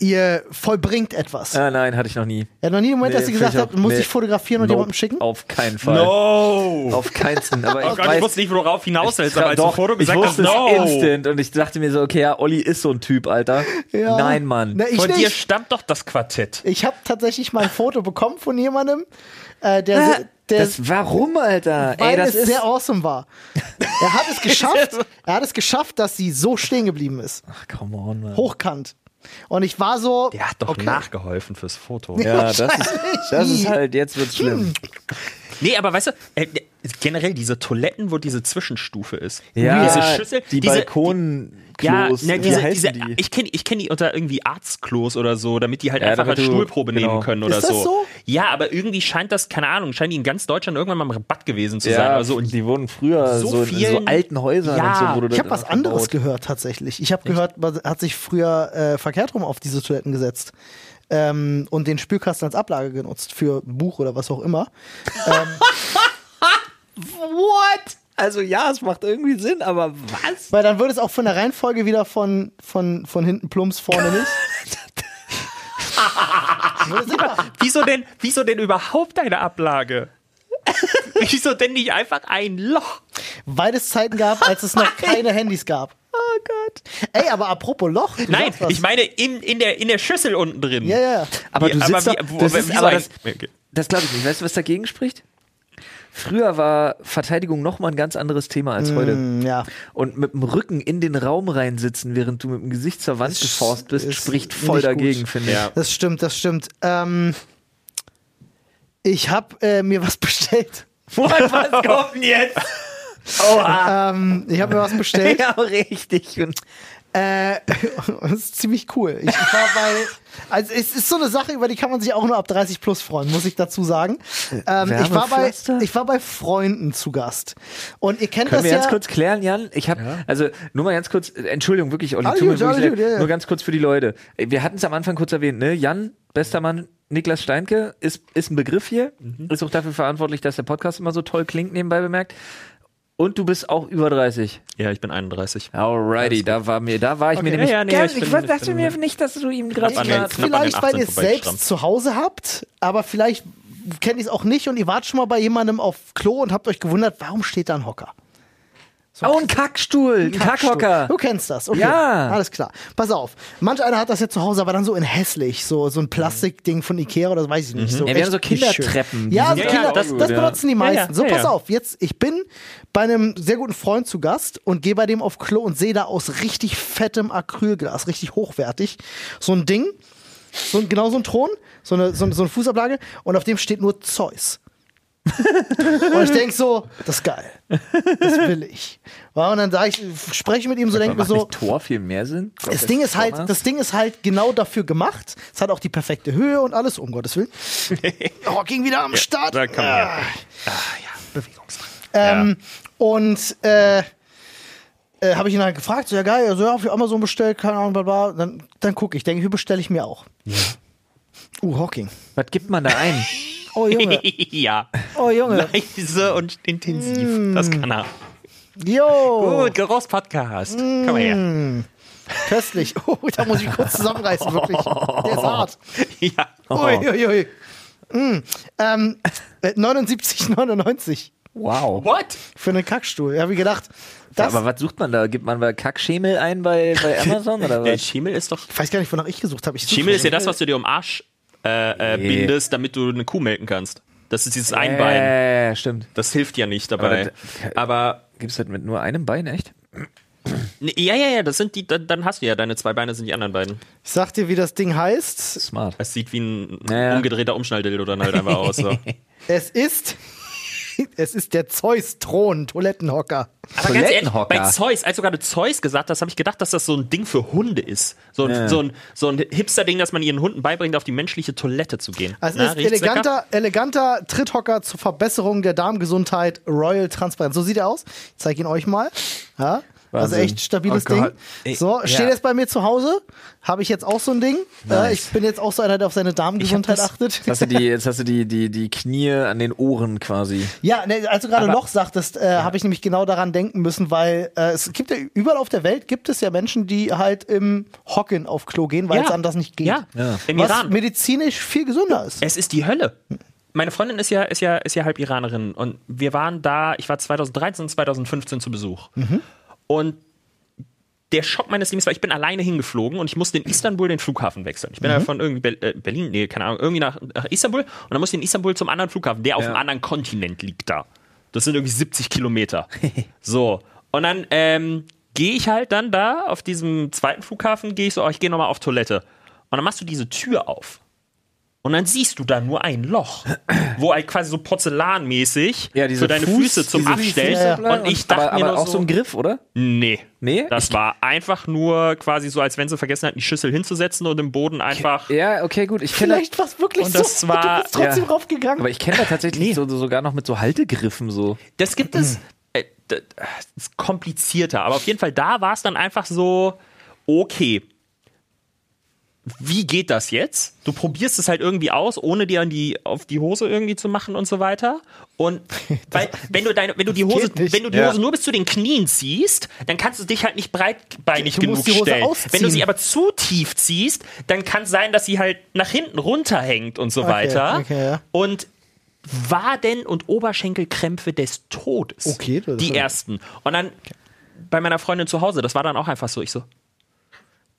Ihr vollbringt etwas. Ah, nein, hatte ich noch nie. Er hat noch nie einen Moment, Nee, dass ihr gesagt ich habt, auch- muss nee. ich fotografieren und Nope, jemandem schicken? Auf keinen Fall. No! Auf keinsten. Aber Oh ich Gott, ich weiß, wusste nicht, worauf hinaus willst, aber als doch, du Foto ich gesagt hast, wusste no! es instant und ich dachte mir so, okay, ja, Olli ist so ein Typ, Alter. Ja. Nein, Mann. Na, ich Von dir nicht. stammt doch das Quartett. Ich habe tatsächlich mal ein Foto bekommen von jemandem, äh, der, se- der das, warum, Alter? weil Ey, das es ist sehr awesome war. Er hat es geschafft, er hat es geschafft, dass sie so stehen geblieben ist. Ach, come on, Mann. Hochkant. Und ich war so. Der hat doch okay. nachgeholfen fürs Foto. Ja, das ist, das ist halt, jetzt wird's schlimm. Nee, aber weißt du, äh, generell diese Toiletten, wo diese Zwischenstufe ist. Ja, diese Schüssel, die diese, Balkonklos, Ja, ne, diese, heißen diese, die? ich kenne ich kenn die unter irgendwie Arztklos oder so, damit die halt Ja, einfach als du- Stuhlprobe genau. nehmen können oder Ist das so. so? Ja, aber irgendwie scheint das, keine Ahnung, scheint die in ganz Deutschland irgendwann mal im Rabatt gewesen zu sein ja, oder so. Und die wurden früher so so, in so alten Häusern Ja. und so wurde Ich das habe was anderes gebaut. gehört tatsächlich. Ich habe gehört, man hat sich früher äh, verkehrt rum auf diese Toiletten gesetzt. Ähm, und den Spülkasten als Ablage genutzt für ein Buch oder was auch immer. What? Also ja, es macht irgendwie Sinn, aber was? Weil dann würde es auch von der Reihenfolge wieder von, von, von hinten plumps, vorne nicht. Wieso denn, wieso denn überhaupt eine Ablage? wieso denn nicht einfach ein Loch? Weil es Zeiten gab, als es noch keine Handys gab. Oh Gott. Ey, aber apropos Loch. du Nein, sagst was. ich meine in, in, der, in der Schüssel unten drin. Ja, ja, ja. Aber Wie- du sitzt aber wie- wo- das ist, aber das, das glaube ich nicht. Weißt du, was dagegen spricht? Früher war Verteidigung noch mal ein ganz anderes Thema als heute. Mm, ja. Und mit dem Rücken in den Raum reinsitzen, während du mit dem Gesicht zur Wand geforst bist, ist spricht voll gut. dagegen, finde ich. Ja. Das stimmt, das stimmt. Ähm, ich habe äh, mir was bestellt. was kommt denn jetzt? Ähm, ich habe mir was bestellt. ja, richtig. Und Äh, das ist ziemlich cool. Ich, war bei, also es ist so eine Sache, über die kann man sich auch nur ab 30 plus freuen, muss ich dazu sagen. Ähm, ich, war bei, ich war bei Freunden zu Gast. Und ihr kennt Können das wir ja. ganz kurz klären, Jan? Ich habe, also nur mal ganz kurz, äh, Entschuldigung, wirklich, Olli, mir gut, leid. gut, ja, ja. nur ganz kurz für die Leute. Wir hatten es am Anfang kurz erwähnt, ne? Jan, bester Mann, Niklas Steinke, ist, ist ein Begriff hier, Mhm. ist auch dafür verantwortlich, dass der Podcast immer so toll klingt, nebenbei bemerkt. Und du bist auch über 30. Ja, ich bin 31. Alrighty, da war mir, da war ich mir nämlich. Ja, ja, nee, gern, ich ich bin- ich dachte bin- mir nicht, dass du ihm gerade vielleicht, weil 18 ihr es selbst zu Hause habt, aber vielleicht kennt ihr es auch nicht und ihr wart schon mal bei jemandem auf Klo und habt euch gewundert, warum steht da ein Hocker? Oh, ein Kackstuhl, ein Kackhocker. Du kennst das, okay. Ja. Alles klar. Pass auf. Manch einer hat das ja zu Hause, aber dann so in hässlich, so, so ein Plastikding von Ikea oder so, weiß ich nicht. So Ja, wir haben so. Kindertreppen. Ja, so sind Kinder, ja das, das benutzen die ja. meisten. Ja, ja, so, ja, pass ja. auf. Jetzt, ich bin bei einem sehr guten Freund zu Gast und gehe bei dem auf Klo und sehe da aus richtig fettem Acrylglas, richtig hochwertig, so ein Ding, so ein, genau so ein Thron, so eine, so, so eine Fußablage und auf dem steht nur Zeus. Und ich denke so, das ist geil. Das will ich. Ja, und dann sage ich, spreche mit ihm so, denke mir so, Tor viel mehr Sinn? das Ding ist halt, das Ding ist halt genau dafür gemacht. Es hat auch die perfekte Höhe und alles, um Gottes Willen. Oh, ging wieder am Start. Da kann man Ah. ja. Ah, ja, Bewegungsdrang. Ähm, Und äh, äh, habe ich ihn halt gefragt, so ja geil, also ja, für Amazon bestellt, keine Ahnung, bla bla. Dann, dann gucke ich, denke, wie bestelle ich mir auch. Uh, Hawking. Was gibt man da ein? Oh Junge, ja. oh Junge. Leise und intensiv. Das kann er. Jo, Gut, Geruchspodcast. Komm mal her. köstlich. Oh, da muss ich kurz zusammenreißen, wirklich. Der ist hart. Ja. Ui, ui, ui. Mm. Ähm, äh, 79,99 Wow. What? für einen Kackstuhl. Da habe ich gedacht, das, Aber was sucht man da? Gibt man bei Kackschemel ein bei, bei Amazon oder Der was? Schimmel ist doch. ich weiß gar nicht, wonach ich gesucht habe. Schimmel ist ja das, was du dir um Arsch äh, äh, bindest, damit du eine Kuh melken kannst. Das ist dieses Einbein. Äh, stimmt. Das hilft ja nicht dabei. Aber Aber, Gibt es das mit nur einem Bein, echt? ja, ja, ja, das sind die, dann, dann hast du ja, deine zwei Beine sind die anderen beiden. Ich sag dir, wie das Ding heißt. Smart. Es sieht wie ein Naja. umgedrehter Umschnalldildo dann halt einfach aus. So. Es ist. Es ist der Zeus-Thron-Toilettenhocker. Aber ganz ehrlich, Toilettenhocker. bei Zeus, als du gerade Zeus gesagt hast, habe ich gedacht, dass das so ein Ding für Hunde ist. So ein, Ja. so ein, so ein Hipster-Ding, dass man ihren Hunden beibringt, auf die menschliche Toilette zu gehen. Also Na, es ist lecker? eleganter, eleganter Tritthocker zur Verbesserung der Darmgesundheit, Royal Transparenz. So sieht er aus. Ich zeige ihn euch mal. Ja. Also Wahnsinn. echt stabiles Oh. Ding. So, steht ja. jetzt bei mir zu Hause. Habe ich jetzt auch so ein Ding. Äh, ich bin jetzt auch so einer, der auf seine Darmgesundheit das- achtet. Jetzt hast du die, jetzt hast du die, die, die Knie an den Ohren quasi. Ja, ne, als du gerade noch sagtest, äh, habe ich nämlich genau daran denken müssen, weil äh, es gibt ja überall auf der Welt gibt es ja Menschen, die halt im Hocken auf Klo gehen, weil Ja. es anders nicht geht. Ja, Ja. im Was Iran. medizinisch viel gesünder ist. Es ist die Hölle. Meine Freundin ist ja, ist ja, ist ja halb Iranerin und wir waren da, ich war 2013, 2015 zu Besuch. Und der Schock meines Lebens war, ich bin alleine hingeflogen und ich musste in Istanbul den Flughafen wechseln. Ich bin ja von irgendwie äh, Berlin, nee, keine Ahnung, irgendwie nach, nach Istanbul und dann musste ich in Istanbul zum anderen Flughafen, der auf Ja. einem anderen Kontinent liegt da. Das sind irgendwie 70 Kilometer. so. Und dann ähm, gehe ich halt dann da auf diesem zweiten Flughafen, gehe ich so, oh, ich gehe nochmal auf Toilette. Und dann machst du diese Tür auf. Und dann siehst du da nur ein Loch, wo halt quasi so porzellanmäßig Ja, für deine Fuß- Füße zum Abstellen. Füße- Und ich dachte aber, mir aber nur auch so ein Griff, oder? Nee. Nee? Das war einfach nur quasi so, als wenn sie vergessen hatten, die Schüssel hinzusetzen und im Boden einfach. Ja, okay, gut. Ich Vielleicht war es wirklich Und so. das war- du bist trotzdem ja. raufgegangen. aber ich kenne da tatsächlich so, so, sogar noch mit so Haltegriffen so. Das gibt es. Äh, das ist komplizierter, aber auf jeden Fall da war es dann einfach so, okay. Wie geht das jetzt? Du probierst es halt irgendwie aus, ohne dir an die, auf die Hose irgendwie zu machen und so weiter. Und weil, wenn du deine, wenn du die Hose, wenn du die Ja. Hose nur bis zu den Knien ziehst, dann kannst du dich halt nicht breitbeinig Du genug musst die Hose stellen. ausziehen. Wenn du sie aber zu tief ziehst, dann kann es sein, dass sie halt nach hinten runterhängt und so weiter. okay, ja. Und Waden- und Oberschenkelkrämpfe des Todes. Okay, das Die ersten. Und dann bei meiner Freundin zu Hause, das war dann auch einfach so, ich so,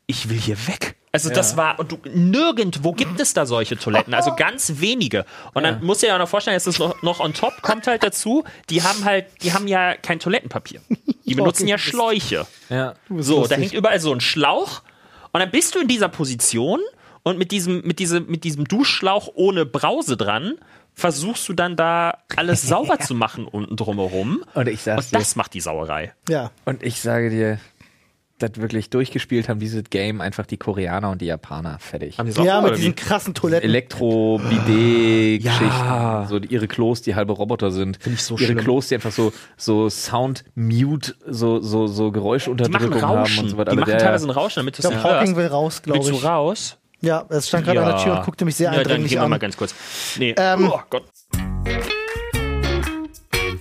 ich will hier weg. Also das war, und du, nirgendwo gibt es da solche Toiletten, also ganz wenige. Und dann musst du dir ja noch vorstellen, jetzt ist noch, noch on top, kommt halt dazu, die haben halt, die haben ja kein Toilettenpapier. Die benutzen ja Schläuche. Ja. So, lustig. da hängt überall so ein Schlauch und dann bist du in dieser Position und mit diesem, mit diesem, mit diesem Duschschlauch ohne Brause dran versuchst du dann da alles sauber zu machen unten drumherum. Und ich sag's Und das macht die Sauerei. ja. Und ich sage dir, das wirklich durchgespielt haben dieses Game einfach die Koreaner und die Japaner fertig. Haben die ja, mit diesen krassen Toiletten. Elektro-Bidet-Geschichten. So die- ihre Klos, die halbe Roboter sind. Find ich so ihre schlimm. Klos, die einfach so, so Sound-Mute, so, so, so Die machen Geräuschunterdrückung haben Rauschen. und so weiter. die Alle machen der- teilweise ein Rauschen, damit du Ich es glaube, nicht Hawking hörst. will raus, glaube Willst du ich. raus? Ja, es stand gerade an der Tür und guckte mich sehr ja, dann eindringlich gehen wir mal an. ganz kurz. Nee. Ähm, oh Gott.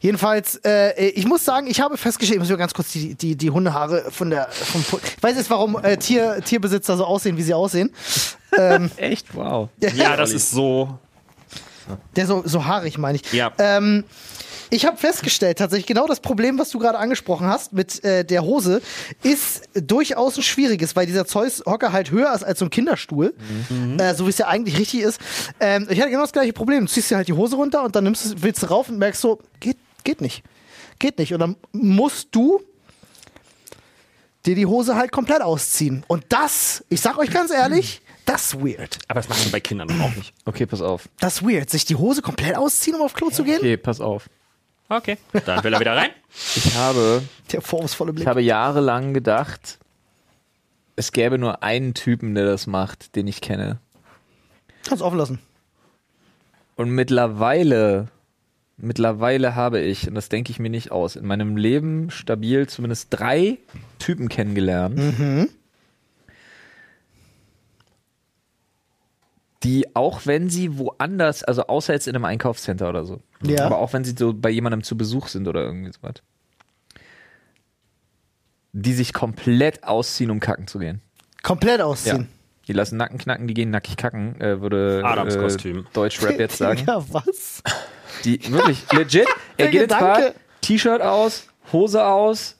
Jedenfalls, äh, ich muss sagen, ich habe festgestellt, ich muss mir ganz kurz die, die, die Hundehaare von der. Vom, ich weiß jetzt, warum äh, Tier, Tierbesitzer so aussehen, wie sie aussehen. Echt? Wow. Ja, das ist so. Der so, so haarig, meine ich. Ja. Ähm, ich habe festgestellt, tatsächlich genau das Problem, was du gerade angesprochen hast mit äh, der Hose, ist durchaus ein schwieriges, weil dieser Zeus-Hocker halt höher ist als so ein Kinderstuhl, äh, so wie es ja eigentlich richtig ist. Ähm, ich hatte genau das gleiche Problem. Du ziehst dir halt die Hose runter und dann nimmst du, willst du rauf und merkst so, geht, geht nicht. Geht nicht. Und dann musst du dir die Hose halt komplett ausziehen. Und das, ich sag euch ganz ehrlich, das ist weird. Aber das macht man bei Kindern auch nicht. Okay, pass auf. Das ist weird. Sich die Hose komplett ausziehen, um auf Klo zu gehen? Okay, pass auf. Okay. Dann will er wieder rein. Ich habe, Der vorwurfsvolle Blick. ich habe jahrelang gedacht, es gäbe nur einen Typen, der das macht, den ich kenne. Kannst offen lassen. Und mittlerweile, mittlerweile habe ich, und das denke ich mir nicht aus, in meinem Leben stabil zumindest drei Typen kennengelernt, die auch wenn sie woanders, also außer jetzt in einem Einkaufscenter oder so, Ja. aber auch wenn sie so bei jemandem zu Besuch sind oder irgendwie sowas, die sich komplett ausziehen, um kacken zu gehen. Komplett Ja. Die lassen Nacken knacken, die gehen nackig kacken, äh, würde äh. Deutschrap jetzt sagen. Ja, was? Die wirklich legit. Er geht ins. Bad, T-Shirt aus, Hose aus,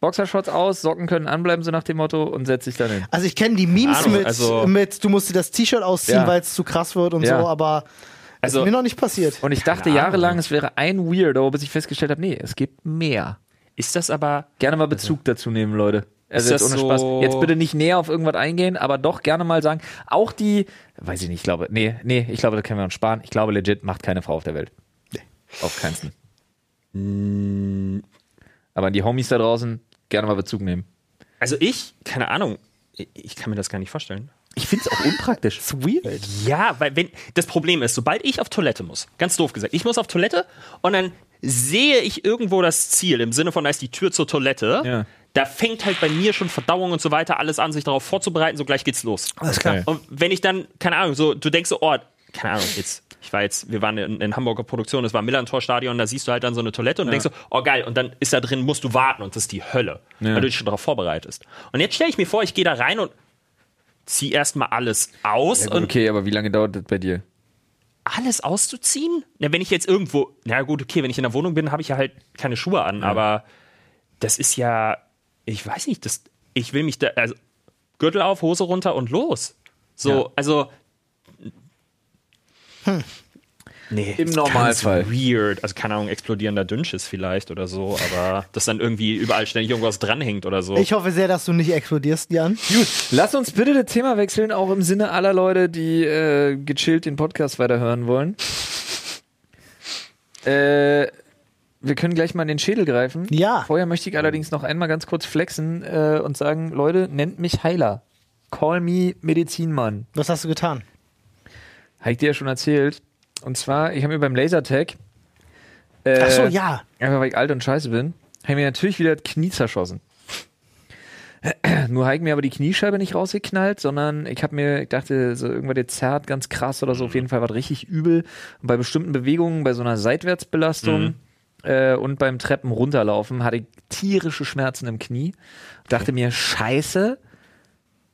Boxershorts aus, Socken können anbleiben, so nach dem Motto, und setzt sich dann hin. Also ich kenne die Memes Ahnung, mit, also- mit, du musst dir das T-Shirt ausziehen, Ja. weil es zu krass wird und Ja. so, aber Also- ist mir noch nicht passiert. Und ich dachte jahrelang, es wäre ein Weirdo, bis ich festgestellt habe, nee, es gibt mehr. Ist das aber. Gerne mal Bezug dazu nehmen, Leute. Also Ist jetzt ohne so- Spaß. Jetzt bitte nicht näher auf irgendwas eingehen, aber doch gerne mal sagen, auch die, weiß ich nicht, ich glaube, nee, nee, ich glaube, da können wir uns sparen. Ich glaube, legit macht keine Frau auf der Welt. Auf keinsten. Aber an die Homies da draußen gerne mal Bezug nehmen. Also ich, keine Ahnung, ich, ich kann mir das gar nicht vorstellen. Ich finde es auch unpraktisch. It's weird. Ja, weil wenn das Problem ist, sobald ich auf Toilette muss, ganz doof gesagt, ich muss auf Toilette und dann sehe ich irgendwo das Ziel im Sinne von da ist die Tür zur Toilette. Ja. Da fängt halt bei mir schon Verdauung und so weiter alles an, sich darauf vorzubereiten, so gleich geht's los. Alles klar. Und wenn ich dann, keine Ahnung, so, du denkst so, oh, keine Ahnung, jetzt, ich war jetzt, wir waren in, in Hamburger Produktion, das war Millantor-Stadion, da siehst du halt dann so eine Toilette und denkst so, oh geil, und dann ist da drin, musst du warten und das ist die Hölle, weil du dich schon darauf vorbereitest. Und jetzt stelle ich mir vor, ich gehe da rein und zieh erstmal alles aus und Okay, aber wie lange dauert das bei dir? alles auszuziehen? Na, wenn ich jetzt irgendwo, na gut, okay, wenn ich in der Wohnung bin, habe ich ja halt keine Schuhe an, aber das ist ja, ich weiß nicht, das, ich will mich da, also Gürtel auf, Hose runter und los. So, Ja. also. Nee, Im ist Normalfall. Weird. Also, keine Ahnung, explodierender Dünnschiss vielleicht oder so, aber dass dann irgendwie überall ständig irgendwas dranhängt oder so. Ich hoffe sehr, dass du nicht explodierst, Jan. Lass uns bitte das Thema wechseln, auch im Sinne aller Leute, die äh, gechillt den Podcast weiterhören wollen. Äh, wir können gleich mal in den Schädel greifen. Ja. Vorher möchte ich allerdings noch einmal ganz kurz flexen äh, und sagen, Leute, nennt mich Heiler. Call me Medizinmann. Was hast du getan? Habe ich dir ja schon erzählt. Und zwar, ich habe mir beim Lasertag, äh, Ach so, ja. einfach weil ich alt und scheiße bin, habe ich mir natürlich wieder das Knie zerschossen. Nur habe ich mir aber die Kniescheibe nicht rausgeknallt, sondern ich habe mir, ich dachte, so irgendwas jetzt zerrt ganz krass oder so, auf jeden Fall war richtig übel. Und bei bestimmten Bewegungen, bei so einer Seitwärtsbelastung äh, und beim Treppen runterlaufen, hatte ich tierische Schmerzen im Knie. Dachte mir, scheiße,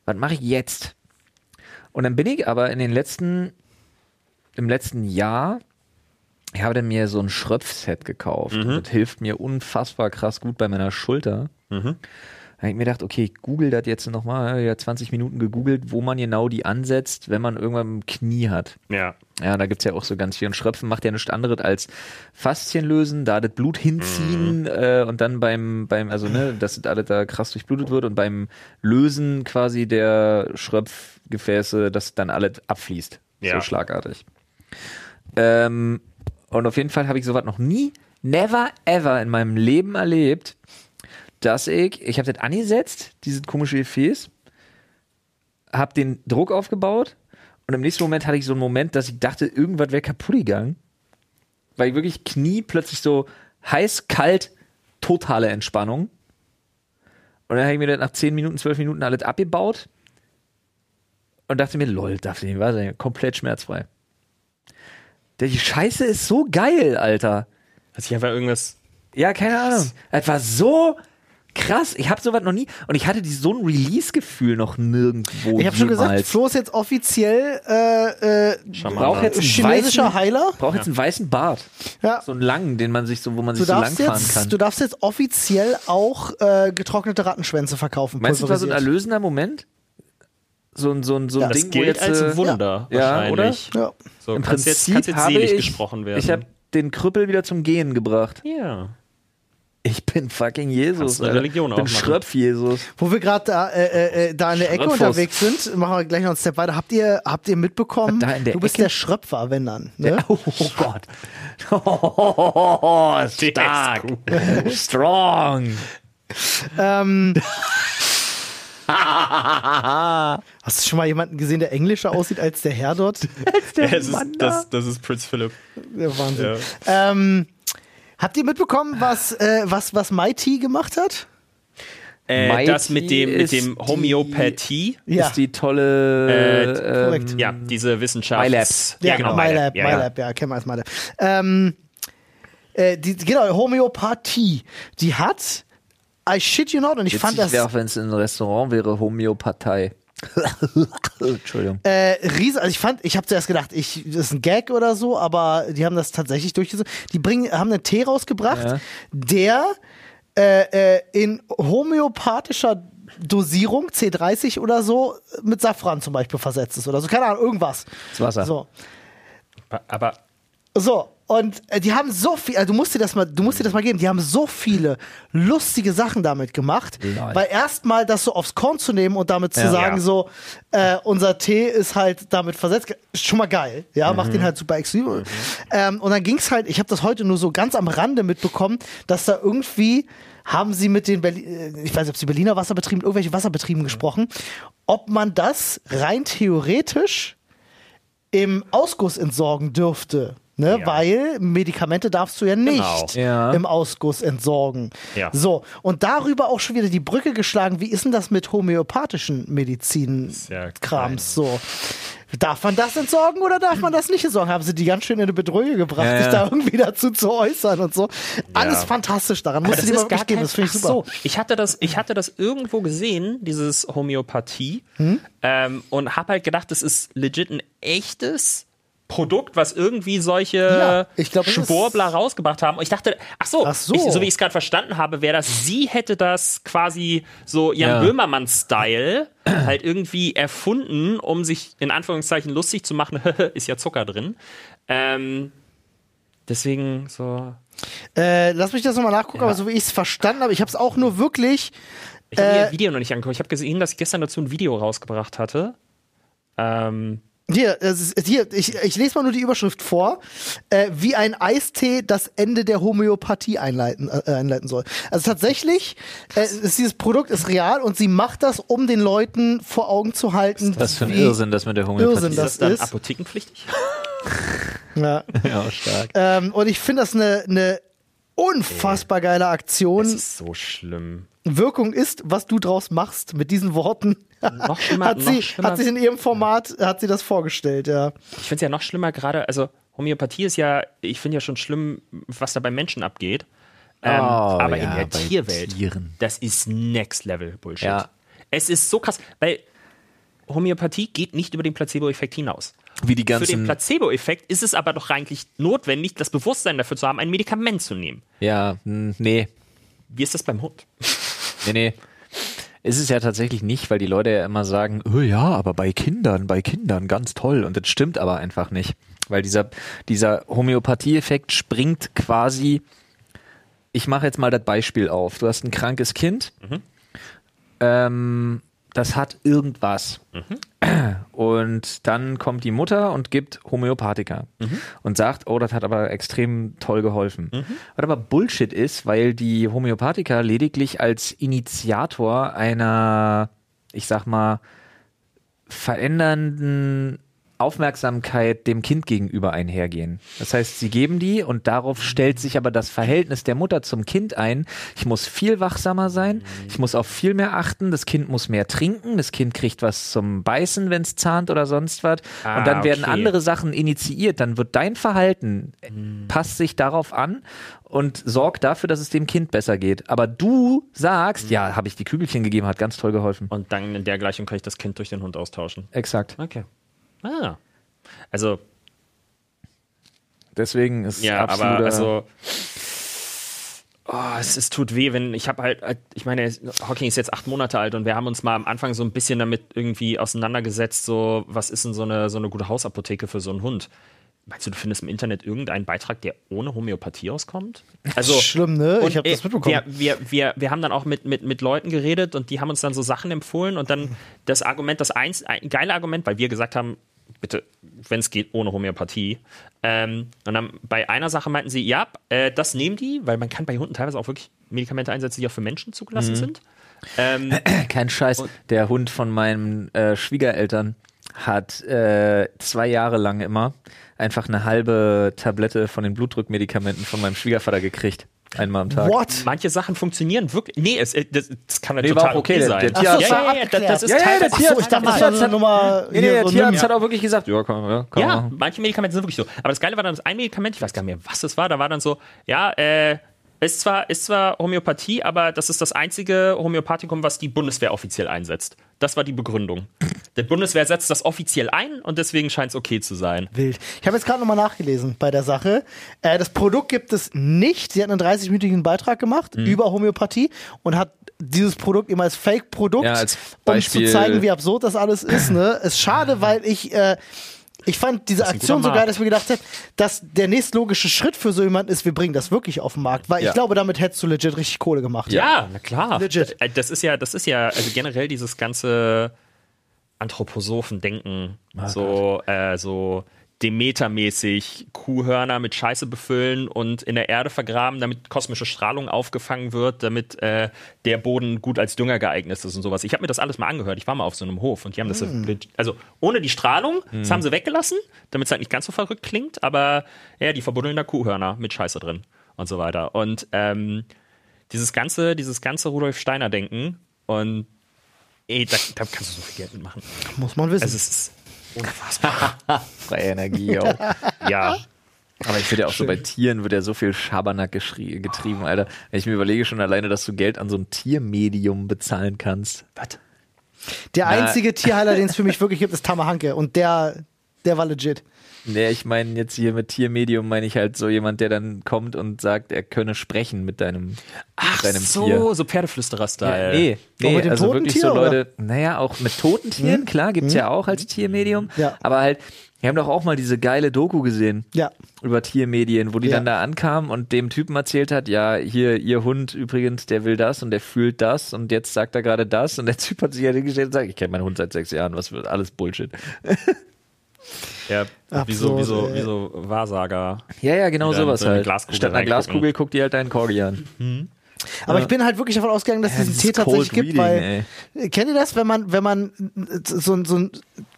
was mache ich jetzt? Und dann bin ich aber in den letzten, im letzten Jahr, ich habe dann mir so ein Schröpfset gekauft. Und Das hilft mir unfassbar krass gut bei meiner Schulter. Da habe ich mir gedacht, okay, ich google das jetzt nochmal, ja 20 Minuten gegoogelt, wo man genau die ansetzt, wenn man irgendwann ein Knie hat. ja. Ja, da gibt's ja auch so ganz viel. Und Schröpfen macht ja nichts anderes als Faszien lösen, da das Blut hinziehen äh, und dann beim, beim, also ne, dass das alles da krass durchblutet wird und beim Lösen quasi der Schröpfgefäße, dass dann alles abfließt. Ja. So schlagartig. Ähm, und auf jeden Fall habe ich sowas noch nie, never ever in meinem Leben erlebt, dass ich, ich habe das angesetzt, dieses komische Gefäß, habe den Druck aufgebaut und im nächsten Moment hatte ich so einen Moment, dass ich dachte, irgendwas wäre kaputt gegangen. Weil ich wirklich Knie plötzlich so heiß, kalt, totale Entspannung. Und dann habe ich mir das nach 10 Minuten, 12 Minuten alles abgebaut und dachte mir, lol, darf nicht wahr sein, komplett schmerzfrei. Die Scheiße ist so geil, Alter. Hat sich einfach irgendwas. Ja, keine Ahnung. Es war so krass. Ich habe sowas noch nie. Und ich hatte die, so ein Release-Gefühl noch nirgendwo. Ich habe schon gesagt. Flo ist jetzt offiziell äh, äh, braucht jetzt einen chinesischer weißen, Heiler. braucht jetzt einen weißen Bart. Ja. So einen langen, den man sich so, wo man Du sich so darfst, langfahren kann. jetzt, du darfst jetzt offiziell auch äh, getrocknete Rattenschwänze verkaufen. Meinst du, das war so ein erlösender Moment? So ein, so ein, so ein Ja. Das Ding, wo gilt jetzt, als äh, Wunder ja, wahrscheinlich. Ja. So, Im kannst jetzt, Prinzip kannst jetzt habe selig ich, gesprochen werden. Ich habe den Krüppel wieder zum Gehen gebracht. ja. Ich bin fucking Jesus. Eine. Religion ich bin. Schröpf-Jesus. Wo wir gerade da, äh, äh, äh, da in der Ecke unterwegs sind, machen wir gleich noch einen Step weiter. Habt ihr, habt ihr mitbekommen, Da in der du bist Ecke? der Schröpfer, wenn dann. Ne? Oh, Gott. Oh, stark. Strong. Ähm, hast du schon mal jemanden gesehen, der englischer aussieht als der Herr dort? Das ist, das, das ist Prinz Philipp. Der Wahnsinn. Ähm, habt ihr mitbekommen, was, äh, was, was Mighty gemacht hat? Äh, das mit dem, mit ist dem die- Homöopathie. Ja. Ist die tolle. Äh, korrekt. ähm, Ja, diese Wissenschaft. MyLab. Ja, genau. MyLab, ja, ja. MyLab, ja, kennen wir als MyLab. Ähm, äh, die, genau, Homöopathie, die hat, I shit you not, und ich fand das wäre, wenn es ein Restaurant wäre, Homöopathie. Entschuldigung. äh, riese, also ich fand, ich habe zuerst gedacht, ich, das ist ein Gag oder so, aber die haben das tatsächlich durchgesetzt. Die bringen, haben einen Tee rausgebracht, Ja. der äh, äh, in homöopathischer Dosierung, C30 oder so, mit Safran zum Beispiel versetzt ist oder so. Keine Ahnung, irgendwas. Das Wasser. So. Aber So, und äh, die haben so viel, also du musst dir das mal, du musst dir das mal geben, die haben so viele lustige Sachen damit gemacht, weil erstmal das so aufs Korn zu nehmen und damit zu Ja. sagen, Ja. so, äh, unser Tee ist halt damit versetzt, ist schon mal geil, ja, macht den halt super exklusiv. Ähm, und dann ging's halt, ich habe das heute nur so ganz am Rande mitbekommen, dass da irgendwie haben sie mit den Berli äh, ich weiß nicht, ob sie Berliner Wasserbetrieben, irgendwelche Wasserbetrieben gesprochen, ob man das rein theoretisch im Ausguss entsorgen dürfte. Ne? Ja. Weil Medikamente darfst du ja nicht Genau. Ja. im Ausguss entsorgen. Ja. So, und darüber auch schon wieder die Brücke geschlagen, wie ist denn das mit homöopathischen Medizin-Krams ja so? Darf man das entsorgen oder darf man das nicht entsorgen? Haben sie die ganz schön in eine Bedrohung gebracht, Ja, sich ja. da irgendwie dazu zu äußern und so. Alles Ja. fantastisch daran. Musst du dir mal wirklich geben, das finde ich Ach super. So, ich hatte das, ich hatte das irgendwo gesehen, dieses Homöopathie, Hm? ähm, und habe halt gedacht, das ist legit ein echtes Produkt, was irgendwie solche Ja, ich glaub, Schwurbler rausgebracht haben. Und ich dachte, ach so, Ach so. Ich, so wie ich es gerade verstanden habe, wäre das, sie hätte das quasi so Jan Ja. Böhmermann-Style halt irgendwie erfunden, um sich in Anführungszeichen lustig zu machen. ist ja Zucker drin. Ähm, deswegen so. Äh, lass mich das nochmal nachgucken, aber so wie ich es verstanden habe, ich habe es auch nur wirklich. Ich habe mir Äh, das Video noch nicht angeguckt. Ich habe gesehen, dass ich gestern dazu ein Video rausgebracht hatte. Ähm, Hier, ist, hier ich, ich lese mal nur die Überschrift vor, äh, wie ein Eistee das Ende der Homöopathie einleiten, äh, einleiten soll. Also tatsächlich, äh, ist dieses Produkt ist real und sie macht das, um den Leuten vor Augen zu halten. Was für ein Irrsinn das mit der Homöopathie Irrsinn ist das das dann ist. apothekenpflichtig? Ja. Ja, stark. Ähm, und ich finde das eine eine unfassbar geile Aktion. Das ist so schlimm. Wirkung ist, was du draus machst mit diesen Worten. Noch schlimmer, hat, sie, noch schlimmer. hat sie in ihrem Format, hat sie das vorgestellt, ja. Ich finde es ja noch schlimmer gerade, also Homöopathie ist ja, ich finde ja schon schlimm, was da bei Menschen abgeht. Ähm, Oh, aber ja, in der Tierwelt, Tieren. das ist Next Level Bullshit. Ja. Es ist so krass, weil Homöopathie geht nicht über den Placebo-Effekt hinaus. Wie die Für den ganzen. Placebo-Effekt ist es aber doch eigentlich notwendig, das Bewusstsein dafür zu haben, ein Medikament zu nehmen. Ja, nee. Wie ist das beim Hund? Nee, nee. Ist es ja tatsächlich nicht, weil die Leute ja immer sagen, oh ja, aber bei Kindern, bei Kindern ganz toll. Und das stimmt aber einfach nicht. Weil dieser, dieser Homöopathie-Effekt springt quasi, ich mache jetzt mal das Beispiel auf. Du hast ein krankes Kind, ähm, das hat irgendwas. Und dann kommt die Mutter und gibt Homöopathika und sagt, oh, das hat aber extrem toll geholfen. Was aber Bullshit ist, weil die Homöopathika lediglich als Initiator einer, ich sag mal, verändernden Aufmerksamkeit dem Kind gegenüber einhergehen. Das heißt, sie geben die und darauf stellt sich aber das Verhältnis der Mutter zum Kind ein. Ich muss viel wachsamer sein, ich muss auf viel mehr achten, das Kind muss mehr trinken, das Kind kriegt was zum Beißen, wenn es zahnt oder sonst was. Ah, und dann werden okay. andere Sachen initiiert. Dann wird dein Verhalten, passt sich darauf an und sorgt dafür, dass es dem Kind besser geht. Aber du sagst, ja, habe ich die Kügelchen gegeben, hat ganz toll geholfen. Und dann in der Gleichung kann ich das Kind durch den Hund austauschen. Exakt. Okay. Ah. Also, Deswegen ist Ja, aber also. Oh, es, es tut weh, wenn ich habe halt, ich meine, Hawking ist jetzt acht Monate alt und wir haben uns mal am Anfang so ein bisschen damit irgendwie auseinandergesetzt, so was ist denn so eine, so eine gute Hausapotheke für so einen Hund? Meinst du, du findest im Internet irgendeinen Beitrag, der ohne Homöopathie auskommt? Also Schlimm, ne? Ich habe das mitbekommen. Wir, wir, wir, wir haben dann auch mit, mit, mit Leuten geredet und die haben uns dann so Sachen empfohlen und dann das Argument, das eins, ein geile Argument, weil wir gesagt haben, bitte, wenn es geht, ohne Homöopathie. Ähm, und dann bei einer Sache meinten sie, ja, äh, das nehmen die, weil man kann bei Hunden teilweise auch wirklich Medikamente einsetzen, die auch für Menschen zugelassen sind. Ähm, Kein Scheiß. Der Hund von meinen äh, Schwiegereltern hat äh, zwei Jahre lang immer einfach eine halbe Tablette von den Blutdrückmedikamenten von meinem Schwiegervater gekriegt. Einmal am Tag. What? manche Sachen funktionieren wirklich. Nee, es, äh, das, das kann ja Nee, total okay, okay, der- sein. der Ach so, Tierarzt- es ja, ja, ja, das, das ist Ja, ja, der Tierarzt- Achso, ich dachte, das so hat- eine Nummer. Nee, der so Tierarzt hat auch wirklich gesagt, ja, komm, ja, komm. Ja, manche Medikamente sind wirklich so. Aber das Geile war dann, das ein Medikament, ich weiß gar nicht mehr, was es war, da war dann so, ja, äh, ist zwar, ist zwar Homöopathie, aber das ist das einzige Homöopathikum, was die Bundeswehr offiziell einsetzt. Das war die Begründung. Die Bundeswehr setzt das offiziell ein und deswegen scheint es okay zu sein. Wild. Ich habe jetzt gerade nochmal nachgelesen bei der Sache. Äh, das Produkt gibt es nicht. Sie hat einen 30-minütigen Beitrag gemacht Mhm. über Homöopathie und hat dieses Produkt immer als Fake-Produkt, Ja, um zu zeigen, wie absurd das alles ist. Ne? Ist schade, weil ich. Äh, ich fand diese Aktion so geil, dass mir gedacht habe, dass der nächstlogische Schritt für so jemanden ist, wir bringen das wirklich auf den Markt. Weil Ja. ich glaube, damit hättest du legit richtig Kohle gemacht. Ja, na klar. Legit. Äh, Das ist ja, das ist ja, also generell dieses ganze Anthroposophen-Denken, so, äh, so Demeter-mäßig Kuhhörner mit Scheiße befüllen und in der Erde vergraben, damit kosmische Strahlung aufgefangen wird, damit äh, der Boden gut als Dünger geeignet ist und sowas. Ich habe mir das alles mal angehört. Ich war mal auf so einem Hof und die haben das, legit- also ohne die Strahlung, das haben sie weggelassen, damit es halt nicht ganz so verrückt klingt, aber ja, die verbuddeln da Kuhhörner mit Scheiße drin und so weiter. Und ähm, dieses ganze, dieses ganze Rudolf Steiner Denken und ey, da, da kannst du so viel Geld mitmachen. Muss man wissen. Also es ist unfassbar. Freie Energie auch. ja. Aber ich finde ja auch so bei Tieren wird ja so viel Schabernack getrieben, Alter. Wenn ich mir überlege schon alleine, dass du Geld an so ein Tiermedium bezahlen kannst. Was? der einzige Tierheiler, den es für mich wirklich gibt, ist Tamahanke. Und der, der war legit. Nee, ich meine jetzt hier mit Tiermedium meine ich halt so jemand, der dann kommt und sagt, er könne sprechen mit deinem, Ach mit deinem so, Tier. so Pferdeflüsterer-Style. Nee, Auch nee mit also wirklich Tier, so oder? Hm? Leute, naja, auch mit toten Tieren, klar, gibt's ja auch als Tiermedium. Ja. Aber halt, wir haben doch auch mal diese geile Doku gesehen Ja. über Tiermedien, wo die Ja. dann da ankam und dem Typen erzählt hat, ja, hier, ihr Hund übrigens, der will das und der fühlt das und jetzt sagt er gerade das und der Typ hat sich ja hingestellt und sagt, ich kenne meinen Hund seit sechs Jahren, was wird alles Bullshit. Ja, wie so, wie, so, Absurd, wie so Wahrsager. Ja, ja, genau sowas halt. Statt einer. Glaskugel guckt die halt deinen Corgi an. Aber ich bin halt wirklich davon ausgegangen, dass es diesen Tee tatsächlich Cold gibt, Reading, weil kennt ihr das, wenn man wenn man so, so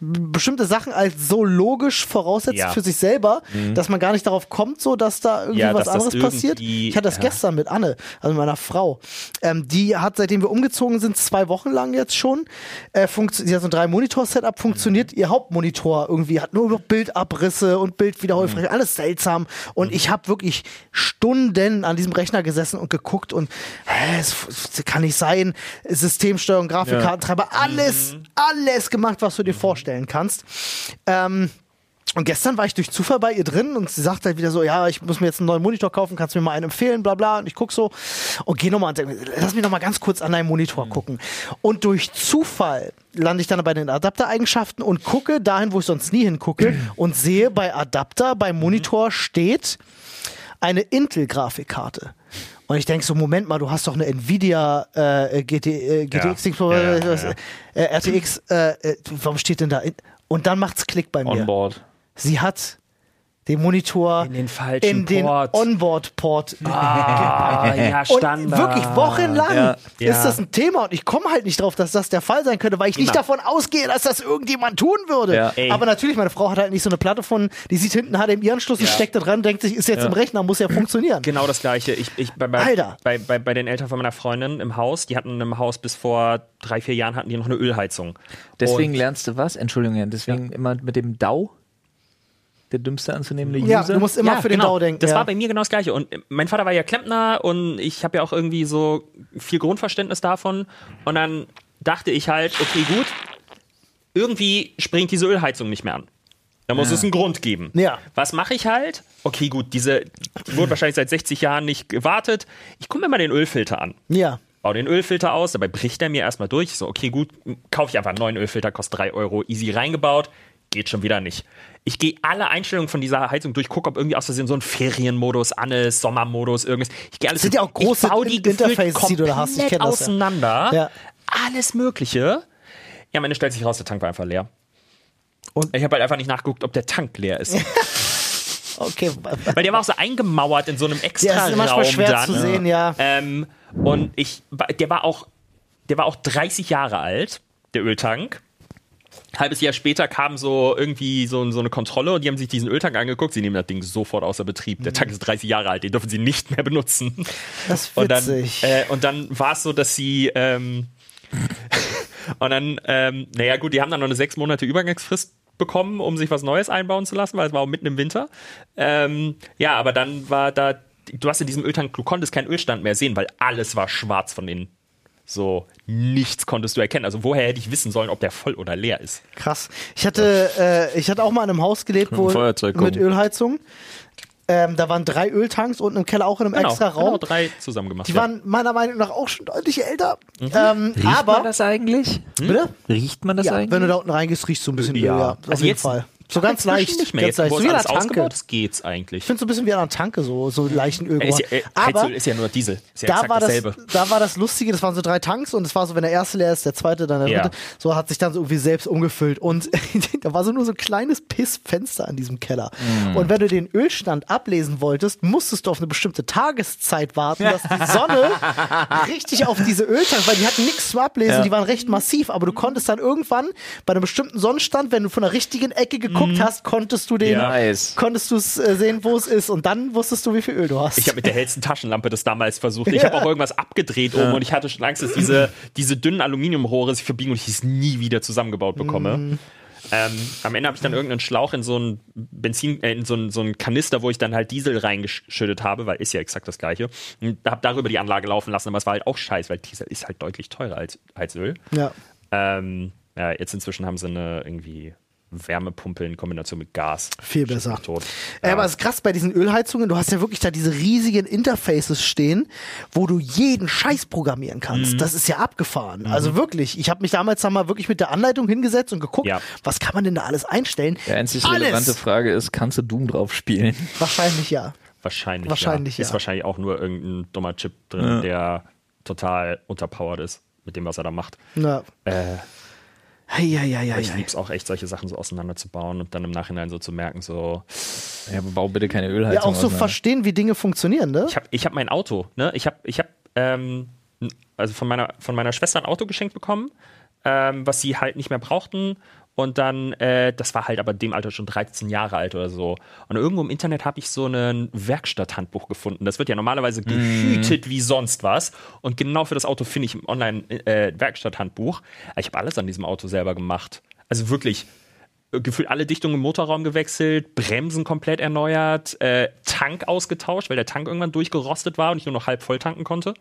bestimmte Sachen als so logisch voraussetzt Ja. für sich selber, dass man gar nicht darauf kommt, so dass da irgendwie Ja, was anderes passiert. Ich hatte das gestern mit Anne, also meiner Frau. Ähm, die hat seitdem wir umgezogen sind, zwei Wochen lang jetzt schon, äh, sie hat so ein drei Monitor Setup funktioniert. Ihr Hauptmonitor irgendwie hat nur noch Bildabrisse und Bildwiederholfläche, alles seltsam. Und ich habe wirklich Stunden an diesem Rechner gesessen und geguckt und hä, es kann nicht sein. Systemsteuerung, Grafikkartentreiber, alles, alles gemacht, was du dir vorstellen kannst. Ähm, und gestern war ich durch Zufall bei ihr drin und sie sagt halt wieder so, ja, ich muss mir jetzt einen neuen Monitor kaufen, kannst du mir mal einen empfehlen, bla bla. Und ich guck so und geh nochmal lass mich noch mal ganz kurz an deinen Monitor gucken. Und durch Zufall lande ich dann bei den Adaptereigenschaften und gucke dahin, wo ich sonst nie hingucke und sehe bei Adapter, beim Monitor steht eine Intel-Grafikkarte. Und ich denke so, Moment mal, du hast doch eine Nvidia äh, GT, äh, GTX, Ja, ja, ja, ja. Äh, RTX, äh, äh, warum steht denn da? Und dann macht's Klick bei mir. Onboard. Sie hat den Monitor In den falschen in den Port. Onboard-Port Ah, ja, und Standard. wirklich wochenlang Ja. Ja. ist das ein Thema und ich komme halt nicht drauf, dass das der Fall sein könnte, weil ich nicht Immer. davon ausgehe, dass das irgendjemand tun würde. Ja. Aber natürlich, meine Frau hat halt nicht so eine Platte von, die sieht hinten HDMI-Anschluss und steckt da dran, denkt sich, ist jetzt im Rechner, muss ja funktionieren. Genau das gleiche. Ich, ich, bei, bei, Alter. Bei, bei, bei den Eltern von meiner Freundin im Haus, die hatten im Haus bis vor drei, vier Jahren hatten die noch eine Ölheizung. Deswegen Und- lernst du was? Entschuldigung, deswegen immer mit dem DAO, der dümmste anzunehmende Ja, User. du musst immer für den genau. DAO denken. Das ja. war bei mir genau das Gleiche. Und mein Vater war ja Klempner und ich habe ja auch irgendwie so viel Grundverständnis davon. Und dann dachte ich halt, okay, gut, irgendwie springt diese Ölheizung nicht mehr an. Da muss es einen Grund geben. Ja. Was mache ich halt? Okay, gut, diese die wurde wahrscheinlich seit 60 Jahren nicht gewartet. Ich gucke mir mal den Ölfilter an. ja. Baue den Ölfilter aus, dabei bricht er mir erstmal durch. Ich So, okay, gut, kaufe ich einfach einen neuen Ölfilter, kostet 3 Euro, easy reingebaut, geht schon wieder nicht. Ich gehe alle Einstellungen von dieser Heizung durch, gucke, ob irgendwie aus Versehen so ein Ferienmodus an ist, Sommermodus, irgendwas. Ich gehe alles sind ja auch große ich Interfaces, die du da hast. Ich komplett kenn das auseinander. Ja. Alles Mögliche. Ja, am Ende stellt sich raus, der Tank war einfach leer. Und- ich habe halt einfach nicht nachgeguckt, ob der Tank leer ist. Okay. Weil der war auch so eingemauert in so einem extra Ja, ist manchmal Raum schwer dann. zu sehen, ja. Ähm, und ich, der war auch, der war auch 30 Jahre alt, der Öltank. Halbes Jahr später kam so irgendwie so, so eine Kontrolle und die haben sich diesen Öltank angeguckt. Sie nehmen das Ding sofort außer Betrieb. Der Tank ist 30 Jahre alt, den dürfen sie nicht mehr benutzen. Das ist Und dann, witzig. äh, und dann war es so, dass sie ähm, und dann, ähm, naja gut, die haben dann noch eine sechs Monate Übergangsfrist bekommen, um sich was Neues einbauen zu lassen, weil es war auch mitten im Winter. Ähm, ja, aber dann war da, du hast in diesem Öltank, du konntest keinen Ölstand mehr sehen, weil alles war schwarz von innen. So, nichts konntest du erkennen. Also woher hätte ich wissen sollen, ob der voll oder leer ist? Krass. Ich hatte, äh, ich hatte auch mal in einem Haus gelebt, wo mit. Ölheizung. Ähm, da waren drei Öltanks unten im Keller auch in einem extra Raum. genau drei zusammen gemacht. Die ja. waren meiner Meinung nach auch schon deutlich älter. Mhm. Ähm, Riecht aber man das eigentlich? bitte? Riecht man das Ja, eigentlich? wenn du da unten reingehst, riechst du ein bisschen Ja. Öl, ja. Auf Also jeden jetzt- Fall. So ganz leicht. Nicht mehr. Ganz Jetzt, leicht. So wie einer Tanke. geht's eigentlich. Ich finde so ein bisschen wie an einer Tanke, so, so leichten Öl. Ist ja, aber ist ja nur Diesel. Ist ja da war, das, dasselbe. da war das Lustige, das waren so drei Tanks und es war so, wenn der erste leer ist, der zweite, dann der Ja. dritte. So hat sich dann so irgendwie selbst umgefüllt. Und da war so nur so ein kleines Pissfenster an diesem Keller. Mm. Und wenn du den Ölstand ablesen wolltest, musstest du auf eine bestimmte Tageszeit warten, dass die Sonne richtig auf diese Öltanks, weil die hatten nichts zum Ablesen, die waren recht massiv, aber du konntest dann irgendwann bei einem bestimmten Sonnenstand, wenn du von der richtigen Ecke geguckt hast, konntest du den. Ja. Nice. konntest du es äh, sehen, wo es ist und dann wusstest du, wie viel Öl du hast. Ich habe mit der hellsten Taschenlampe das damals versucht. Ich habe auch irgendwas abgedreht oben und ich hatte schon Angst, dass diese, diese dünnen Aluminiumrohre sich verbiegen und ich es nie wieder zusammengebaut bekomme. Mhm. Ähm, am Ende habe ich dann irgendeinen Schlauch in so einen Benzin, äh, in so einen, so einen Kanister, wo ich dann halt Diesel reingeschüttet habe, weil ist ja exakt das gleiche. Und habe darüber die Anlage laufen lassen, aber es war halt auch scheiße, weil Diesel ist halt deutlich teurer als, als Öl. ja. Ähm, ja, jetzt inzwischen haben sie eine irgendwie Wärmepumpe in Kombination mit Gas. Viel besser. Äh, aber es ist krass bei diesen Ölheizungen, du hast ja wirklich da diese riesigen Interfaces stehen, wo du jeden Scheiß programmieren kannst. Das ist ja abgefahren. Also wirklich, ich habe mich damals da mal wirklich mit der Anleitung hingesetzt und geguckt, Ja. was kann man denn da alles einstellen? Die einzig alles. relevante Frage ist, kannst du Doom drauf spielen? Wahrscheinlich ja. Wahrscheinlich, Wahrscheinlich, ja. Ist ja. wahrscheinlich auch nur irgendein dummer Chip drin, der total unterpowered ist mit dem, was er da macht. ja. Äh, Hei, hei, hei, ich liebe es auch echt, solche Sachen so auseinanderzubauen und dann im Nachhinein so zu merken, so, Ja, bau bitte keine Ja, Ölheizung auch so verstehen, wie Dinge funktionieren, ne? ich habe ich hab mein Auto, ne? Ich habe, ich hab, ähm, also von meiner, von meiner Schwester ein Auto geschenkt bekommen, ähm, was sie halt nicht mehr brauchten. Und dann, äh, das war halt aber dem Alter schon 13 Jahre alt oder so. Und irgendwo im Internet habe ich so ein Werkstatthandbuch gefunden. Das wird ja normalerweise gehütet wie sonst was. Und genau für das Auto finde ich im Online-Werkstatthandbuch. ich habe alles an diesem Auto selber gemacht. Also wirklich äh, gefühlt alle Dichtungen im Motorraum gewechselt, Bremsen komplett erneuert, äh, Tank ausgetauscht, weil der Tank irgendwann durchgerostet war und ich nur noch halb voll tanken konnte.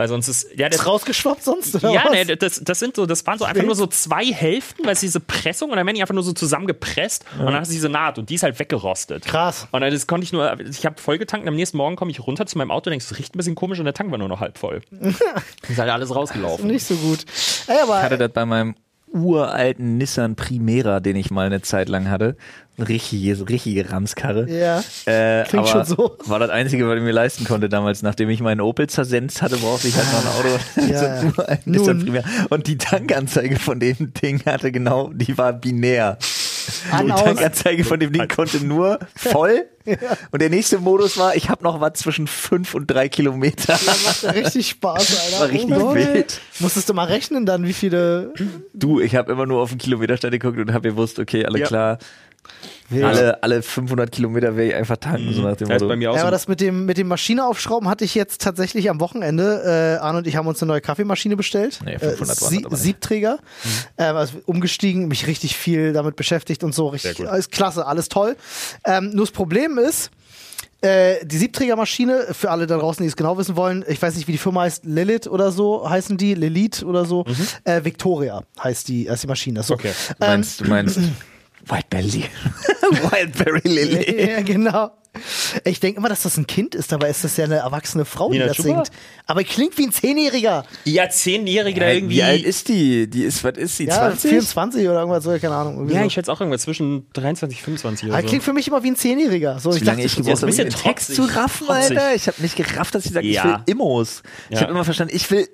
Weil sonst ist, ja, der, Ist rausgeschwappt sonst, oder ja, was? nee, das, das sind so, das waren so einfach nur so zwei Hälften, weil es diese Pressung und dann werden die einfach nur so zusammengepresst und dann hast du diese Naht und die ist halt weggerostet. Krass. Und dann das konnte ich nur, ich habe voll getankt und am nächsten Morgen komme ich runter zu meinem Auto und denkst, es riecht ein bisschen komisch und der Tank war nur noch halb voll. ist halt alles rausgelaufen. Nicht so gut. Ey, aber Ich hatte das bei meinem uralten Nissan Primera, den ich mal eine Zeit lang hatte. Richtige, richtige Ramskarre. Ja. Äh, Klingt schon so. War das Einzige, was ich mir leisten konnte damals. Nachdem ich meinen Opel zersenzt hatte, brauchte ich halt noch ein Auto. Ja, so ja. Nissan. Primera. Und die Tankanzeige von dem Ding hatte genau, die war binär. Die aus. Tankanzeige von dem Ding konnte nur voll. Und der nächste Modus war, ich habe noch was zwischen fünf und drei Kilometer. macht ja richtig Spaß, Alter. War richtig Oh wild. Musstest du mal rechnen dann, wie viele Du, ich habe immer nur auf den Kilometerstand geguckt und habe gewusst, okay, alle Ja. klar. Alle, alle 500 Kilometer werde ich einfach tanken, so nach dem Motto. bei mir auch Ja, aber das mit dem, mit dem Maschine aufschrauben hatte ich jetzt tatsächlich am Wochenende. Äh, Arne und ich haben uns eine neue Kaffeemaschine bestellt. Nee, 500 waren äh, das Sie. Siebträger. Ähm, also umgestiegen, mich richtig viel damit beschäftigt und so. Richtig, Sehr gut. alles klasse, alles toll. Ähm, nur das Problem ist, äh, die Siebträgermaschine, für alle da draußen, die es genau wissen wollen, ich weiß nicht, wie die Firma heißt, Lilith oder so heißen die, Lilith oder so. Äh, Victoria heißt die, heißt die Maschine. So. Okay. Du meinst, du meinst Whiteberry. Wildberry Lily. Ja, genau. Ich denke immer, dass das ein Kind ist, dabei ist das ja eine erwachsene Frau, die Nina das Chuba? singt. Aber klingt wie ein Zehnjähriger. ja, Zehnjährige da Äh, irgendwie. Wie alt ist die? Die ist, was ist sie? Ja, 20? 24 oder irgendwas so, keine Ahnung. Ja, so. ich schätze auch irgendwas zwischen 23 25 oder Aber so. klingt für mich immer wie ein Zehnjähriger. So, ich dachte, ich habe, ein bisschen Text zu raffen. Alter. Ich habe nicht gerafft, dass sie sagt, ich Ja. will Immos. Ich Ja. habe immer verstanden, ich will.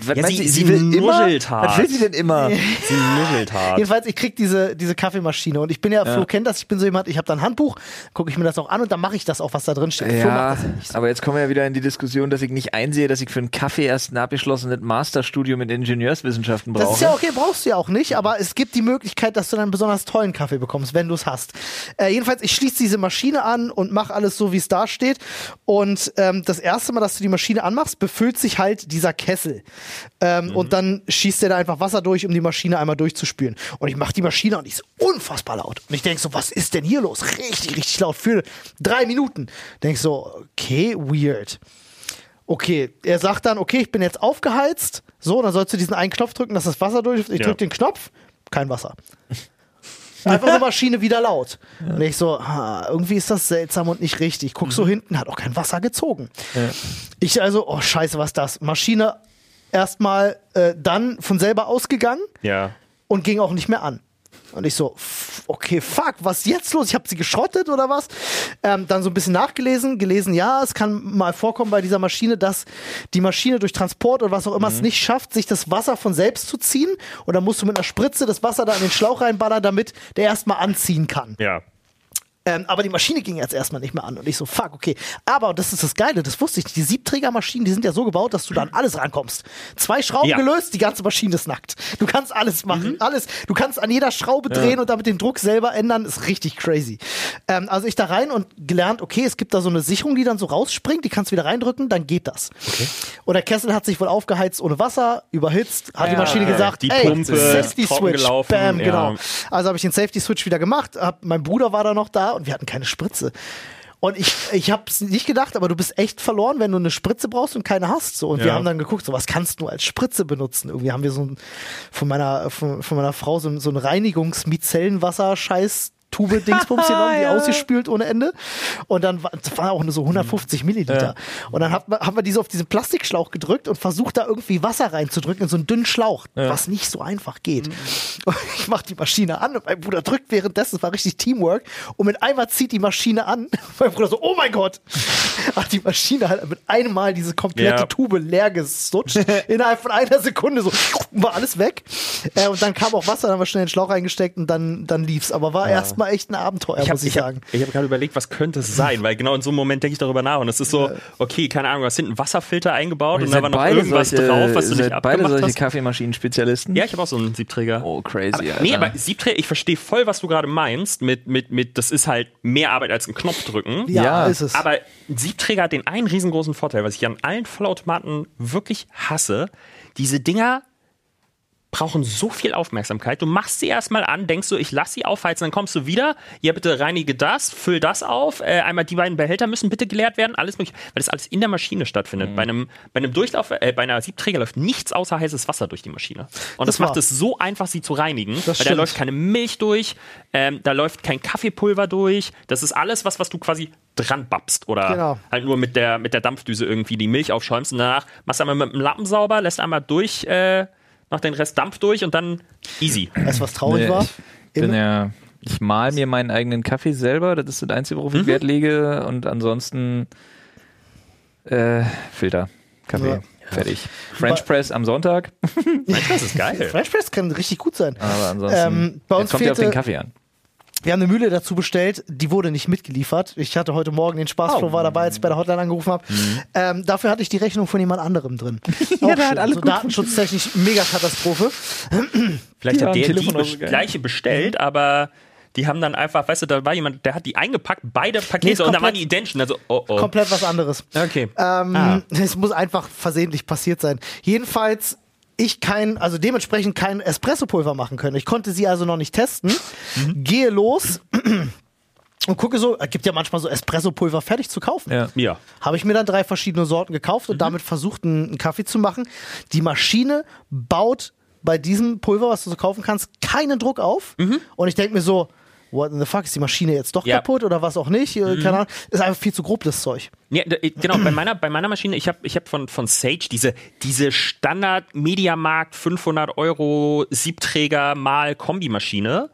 Was Ja, sie- du, sie will immer? hart. Was will sie denn immer? Sie nuschelt hart. Jedenfalls, ich krieg diese, diese Kaffeemaschine und ich bin ja, Flo kennt das, ich bin so jemand, ich habe da ein Handbuch, gucke ich mir das auch an und dann mache ich das auch, was da drin steht. Ja, ja so. aber jetzt kommen wir ja wieder in die Diskussion, dass ich nicht einsehe, dass ich für einen Kaffee erst ein abgeschlossenes Masterstudium in Ingenieurswissenschaften brauche. Das ist ja okay, brauchst du ja auch nicht, aber es gibt die Möglichkeit, dass du dann einen besonders tollen Kaffee bekommst, wenn du es hast. Äh, jedenfalls, ich schließe diese Maschine an und mache alles so, wie es da steht. Und ähm, das erste Mal, dass du die Maschine anmachst, befüllt sich halt dieser Kessel. Ähm, Und dann schießt der da einfach Wasser durch, um die Maschine einmal durchzuspülen. Und ich mache die Maschine und die ist unfassbar laut. Und ich denk so, was ist denn hier los? Richtig, richtig laut für drei Minuten. Denk so, okay, weird. okay, er sagt dann, okay, ich bin jetzt aufgeheizt. So, dann sollst du diesen einen Knopf drücken, dass das Wasser durch. Ich Ja. drück den Knopf, kein Wasser. Einfach eine Maschine wieder laut. Und ich so, ha, irgendwie ist das seltsam und nicht richtig. Guck Mhm. so hinten, hat auch kein Wasser gezogen. Ich also, oh scheiße, was ist das? Maschine erstmal äh, dann von selber ausgegangen Ja. und ging auch nicht mehr an. Und ich so, okay, fuck, was ist jetzt los? Ich habe sie geschrottet oder was? Ähm, dann so ein bisschen nachgelesen, gelesen, ja, es kann mal vorkommen bei dieser Maschine, dass die Maschine durch Transport oder was auch immer es nicht schafft, sich das Wasser von selbst zu ziehen. Und dann musst du mit einer Spritze das Wasser da in den Schlauch reinballern, damit der erstmal anziehen kann. Ja. Ähm, aber die Maschine ging jetzt erstmal nicht mehr an. Und ich so, fuck, okay. Aber, und das ist das Geile, das wusste ich nicht, die Siebträgermaschinen, die sind ja so gebaut, dass du da an alles rankommst. Zwei Schrauben Ja. gelöst, die ganze Maschine ist nackt. Du kannst alles machen, alles. Du kannst an jeder Schraube drehen und damit den Druck selber ändern, ist richtig crazy. Ähm, also ich da rein und gelernt, okay, es gibt da so eine Sicherung, die dann so rausspringt, die kannst du wieder reindrücken, dann geht das. Und der Kessel hat sich wohl aufgeheizt ohne Wasser, überhitzt, hat die Ja, Maschine okay. gesagt, Die ey, Pumpe, Safety Switch, gelaufen, bam, ja. genau. Also habe ich den Safety Switch wieder gemacht, hab, mein Bruder war da noch da und wir hatten keine Spritze. Und ich, ich habe es nicht gedacht, aber du bist echt verloren, wenn du eine Spritze brauchst und keine hast. So. Und wir Ja. haben dann geguckt, so was kannst du als Spritze benutzen? Irgendwie haben wir so ein, von meiner, von, von meiner Frau so ein, so ein Reinigungs-Micellenwasser-Scheiß Tube Dingsbums genommen, die ausgespült ohne Ende. Und dann war, waren auch nur so 150 Milliliter. Und dann hat, haben wir diese auf diesen Plastikschlauch gedrückt und versucht da irgendwie Wasser reinzudrücken in so einen dünnen Schlauch, was nicht so einfach geht. Und ich mach die Maschine an und mein Bruder drückt währenddessen, es war richtig Teamwork. Und mit einmal zieht die Maschine an. Mein Bruder so, oh mein Gott! Hat die Maschine halt mit einem Mal diese komplette Ja. Tube leer gesutscht. Innerhalb von einer Sekunde so, war alles weg. Äh, und dann kam auch Wasser, dann haben wir schnell den Schlauch reingesteckt und dann, dann lief's. Aber war erstmal echt ein Abenteuer, Ich habe muss ich ich hab, sagen. ich hab gerade überlegt, was könnte es sein, weil genau in so einem Moment denke ich darüber nach und es ist so, okay, keine Ahnung, du hast hinten einen Wasserfilter eingebaut und da war noch irgendwas drauf, was du nicht seid beide abgemacht solche hast. Kaffeemaschinen-Spezialisten? Ja, ich habe auch so einen Siebträger. Oh, crazy, Aber, Alter. nee, aber Siebträger, ich verstehe voll, was du gerade meinst mit, mit, mit, das ist halt mehr Arbeit als ein Knopf drücken. Ja, Ja, ist es. Aber ein Siebträger hat den einen riesengroßen Vorteil, was ich an allen Vollautomaten wirklich hasse. Diese Dinger brauchen so viel Aufmerksamkeit. Du machst sie erstmal an, denkst du, ich lass sie aufheizen, dann kommst du wieder, ja bitte reinige das, füll das auf, äh, einmal die beiden Behälter müssen bitte geleert werden, alles mögliche, weil das alles in der Maschine stattfindet. Bei einem bei einem Durchlauf, äh, bei einer Siebträger läuft nichts außer heißes Wasser durch die Maschine. Und das, Das macht es so einfach, sie zu reinigen, weil da läuft keine Milch durch, ähm, da läuft kein Kaffeepulver durch. Das ist alles was, was du quasi dran babst oder Genau. halt nur mit der, mit der Dampfdüse irgendwie die Milch aufschäumst und danach machst du einmal mit dem Lappen sauber, lässt einmal durch, äh, noch den Rest Dampf durch und dann easy. Weißt du, was traurig Nee, war? Ich bin In- ja, ich mal mir meinen eigenen Kaffee selber, das ist das Einzige, worauf ich Wert lege und ansonsten äh, Filter, Kaffee, Ja. fertig. French Press am Sonntag, Das ist geil. French Press kann richtig gut sein. aber ansonsten Ähm, bei uns jetzt kommt ja auf den Kaffee an. Wir haben eine Mühle dazu bestellt, die wurde nicht mitgeliefert. Ich hatte heute Morgen den Spaß, Flo war dabei, als ich bei der Hotline angerufen habe. Ähm, dafür hatte ich die Rechnung von jemand anderem drin. ja, da hat alles so gut datenschutztechnisch mega Katastrophe. Vielleicht Ja, hat der die Telefon auch so bes- geil. gleiche bestellt, aber die haben dann einfach, weißt du, da war jemand, der hat die eingepackt, beide Nee, Pakete und dann waren die identischen. Also, oh oh. Komplett was anderes. Okay. Ähm, Ah. Es muss einfach versehentlich passiert sein. Jedenfalls ich kein, also dementsprechend kein Espressopulver machen können. Ich konnte sie also noch nicht testen. Mhm. Gehe los und gucke so, es gibt ja manchmal so Espressopulver fertig zu kaufen. Ja. Ja. Habe ich mir dann drei verschiedene Sorten gekauft und damit versucht, einen, einen Kaffee zu machen. Die Maschine baut bei diesem Pulver, was du so kaufen kannst, keinen Druck auf. Und ich denke mir so, what in the fuck, ist die Maschine jetzt doch Ja. kaputt oder was auch nicht? Äh, Keine Ahnung. Ist einfach viel zu grob, das Zeug. Ja, d- genau, bei meiner, bei meiner Maschine, ich habe ich hab von, von Sage diese, diese Standard Mediamarkt 500 Euro Siebträger mal Kombimaschine,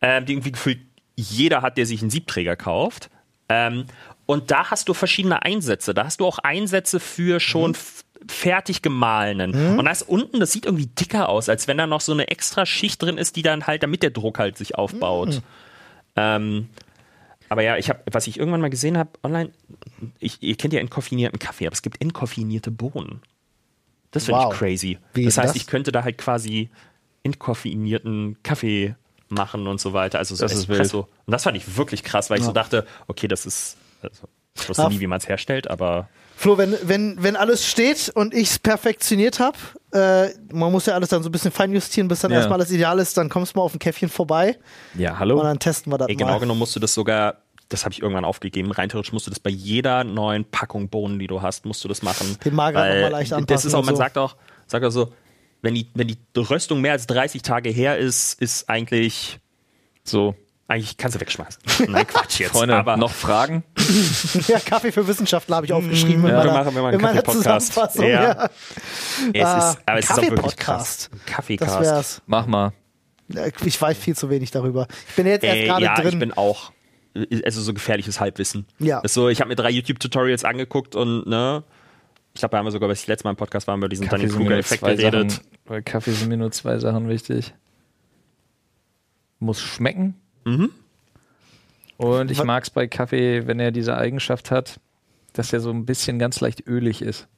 ähm, die irgendwie gefühlt jeder hat, der sich einen Siebträger kauft. Ähm, und da hast du verschiedene Einsätze. Da hast du auch Einsätze für schon f- fertig gemahlenen. Und da ist unten, das sieht irgendwie dicker aus, als wenn da noch so eine extra Schicht drin ist, die dann halt, damit der Druck halt sich aufbaut. Ähm, aber ja, ich habe, was ich irgendwann mal gesehen habe online, ich, ihr kennt ja entkoffinierten Kaffee, aber es gibt entkoffinierte Bohnen. Das finde Wow. ich crazy. Wie das heißt, das? ich könnte da halt quasi entkoffinierten Kaffee machen und so weiter. Also so Das ist Espresso. Und das fand ich wirklich krass, weil ich so dachte, okay, das ist, also, ich wusste Ah. nie, wie man es herstellt, aber Flo, wenn, wenn, wenn alles steht und ich es perfektioniert habe, äh, man muss ja alles dann so ein bisschen feinjustieren, bis dann Ja. erstmal alles ideal ist, dann kommst du mal auf ein Käffchen vorbei Ja, und hallo. dann testen wir das ey, genau mal. genommen musst du das sogar das habe ich irgendwann aufgegeben. Rein theoretisch musst du das bei jeder neuen Packung Bohnen, die du hast, musst du das machen. Den Mager Weil noch mal leicht Das anpassen ist auch, und man so. sagt auch, sagt auch so, wenn die, wenn die Röstung mehr als 30 Tage her ist, ist eigentlich, So, eigentlich kannst du wegschmeißen. Nein, Quatsch jetzt. Freunde, aber noch Fragen? Ja, Kaffee für Wissenschaftler habe ich aufgeschrieben. in Ja, meiner, wir machen- wir machen in meiner einen Kaffee-Podcast. Ja. Ja. es Ah, ist, aber es ist auch wirklich Kaffee-Podcast. krass. Ein Das Kaffeecast. wär's. Mach mal. Äh, Ich weiß viel zu wenig darüber. Ich bin jetzt erst Ey, gerade ja, drin. ich bin auch, also so gefährliches Halbwissen. Ja. Ist so, ich habe mir drei YouTube-Tutorials angeguckt und, ne, ich glaube, da haben wir sogar, als ich letztes Mal im Podcast waren, über diesen Kaffee Dunning-Kruger-Effekt zwei geredet. Sachen, bei Kaffee sind mir nur zwei Sachen wichtig. Muss schmecken. Mhm. Und ich mag es bei Kaffee, wenn er diese Eigenschaft hat, dass er so ein bisschen ganz leicht ölig ist.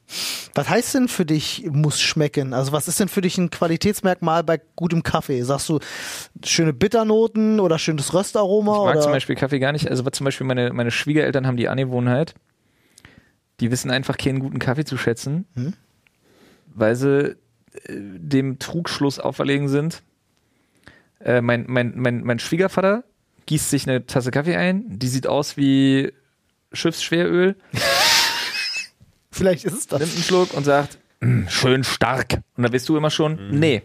Was heißt denn für dich, muss schmecken? Also, was ist denn für dich ein Qualitätsmerkmal bei gutem Kaffee? Sagst du schöne Bitternoten oder schönes Röstaroma? Ich mag oder? zum Beispiel Kaffee gar nicht. Also was zum Beispiel meine, meine Schwiegereltern haben die Angewohnheit, die wissen einfach keinen guten Kaffee zu schätzen, Hm? weil sie äh, dem Trugschluss auferlegen sind. Äh, mein, mein, mein, mein Schwiegervater gießt sich eine Tasse Kaffee ein, die sieht aus wie Schiffsschweröl, Vielleicht ist es das. nimmt einen Schluck und sagt, "Mm, schön stark. Und dann weißt du immer schon, nee,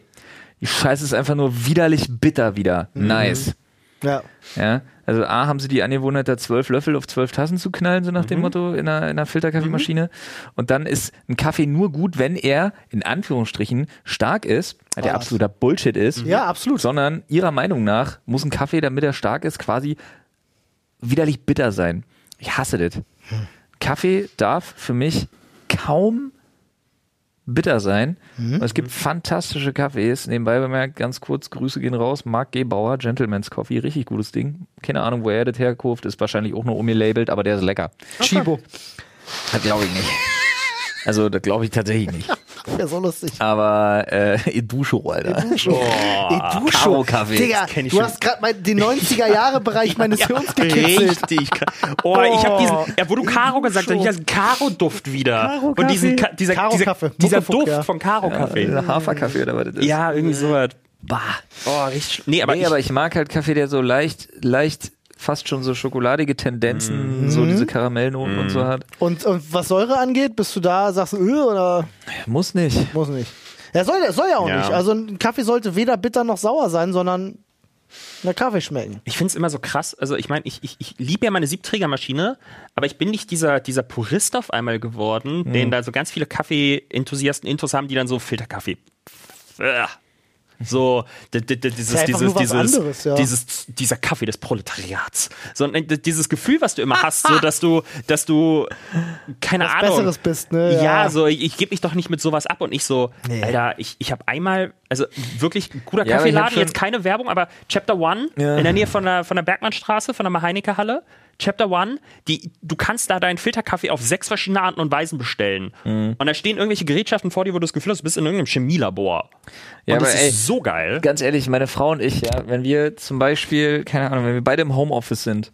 die Scheiße ist einfach nur widerlich bitter wieder. Nice. Ja. Ja, also A haben sie die Angewohnheit, da zwölf Löffel auf zwölf Tassen zu knallen, so nach dem Motto in einer, in einer Filterkaffeemaschine. Und dann ist ein Kaffee nur gut, wenn er in Anführungsstrichen stark ist, der Was? absoluter Bullshit ist. Ja, absolut. Sondern ihrer Meinung nach muss ein Kaffee, damit er stark ist, quasi widerlich bitter sein. Ich hasse das. Kaffee darf für mich kaum bitter sein. Und es gibt fantastische Kaffees. Nebenbei bemerkt, ganz kurz, Grüße gehen raus. Marc G. Bauer, Gentleman's Coffee, richtig gutes Ding. Keine Ahnung, wo er das herkauft, ist wahrscheinlich auch nur umgelabelt, aber der ist lecker. Chibo. Das glaube ich nicht. Also, das glaube ich tatsächlich nicht. Wäre so lustig. Aber äh, Edusho, Alter. Duscho. Ey, Duscho. Karo-Kaffee. Digga, kenn ich du schon. hast gerade den 90er-Jahre-Bereich meines Hirns gekitzelt. Richtig. krass. Oh, ich habe diesen, ja, wo du Karo gesagt hast, ich habe Karo-Duft wieder. Karo-Kaffee. Und diesen, dieser, dieser, Karo-Kaffee. dieser Muckefuck, Duft ja. von Karo-Kaffee. Haferkaffee oder was das ist. Ja, irgendwie sowas. Bah. Oh, richtig. Nee, aber, nee, ich, aber ich mag halt Kaffee, der so leicht, leicht, fast schon so schokoladige Tendenzen, Mhm. so diese Karamellnoten und so hat. Und, und was Säure angeht, bist du da, sagst du, öh, oder Muss nicht. muss nicht? Ja, soll, soll ja auch Ja. nicht. Also ein Kaffee sollte weder bitter noch sauer sein, sondern nach Kaffee schmecken. ich finde es immer so krass. Also, ich meine, ich, ich, ich liebe ja meine Siebträgermaschine, aber ich bin nicht dieser, dieser Purist auf einmal geworden, den da so ganz viele Kaffee-Enthusiasten Intos haben, die dann so Filterkaffee. Äh, So, dieses, Ja, dieses, dieses, anderes, ja. dieses, dieser Kaffee des Proletariats. So, dieses Gefühl, was du immer hast, so, dass du, dass du, keine Was Ahnung. Besseres bist, ne? Ja, so, ich, ich gebe mich doch nicht mit sowas ab und ich so, Nee. Alter, ich, ich habe einmal, also wirklich ein guter Ja, Kaffeeladen, jetzt keine Werbung, aber Chapter One Ja. in der Nähe von der, von der Bergmannstraße, von der Maheineke Halle. Chapter One, die, du kannst da deinen Filterkaffee auf sechs verschiedene Arten und Weisen bestellen. Mhm. Und da stehen irgendwelche Gerätschaften vor dir, wo du das Gefühl hast, du bist in irgendeinem Chemielabor. Ja, und das ey, ist so geil. Ganz ehrlich, meine Frau und ich, ja, wenn wir zum Beispiel, keine Ahnung, wenn wir beide im Homeoffice sind,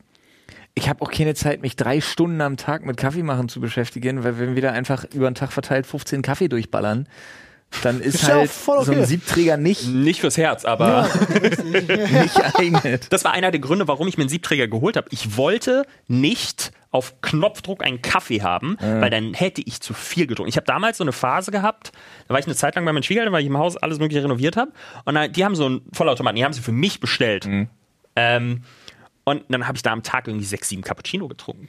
ich habe auch keine Zeit, mich drei Stunden am Tag mit Kaffee machen zu beschäftigen, weil wenn wir da einfach über den Tag verteilt 15 Kaffee durchballern, dann ist, Ist ja auch halt voll so ein okay. Siebträger nicht, Nicht fürs Herz, aber nicht geeignet. das war einer der Gründe, warum ich mir einen Siebträger geholt habe. Ich wollte nicht auf Knopfdruck einen Kaffee haben, weil dann hätte ich zu viel getrunken. Ich habe damals so eine Phase gehabt, da war ich eine Zeit lang bei meinen Schwiegereltern, weil ich im Haus alles mögliche renoviert habe. Und dann, die haben so einen Vollautomaten, die haben sie für mich bestellt. Ähm, und dann habe ich da am Tag irgendwie sechs, sieben Cappuccino getrunken.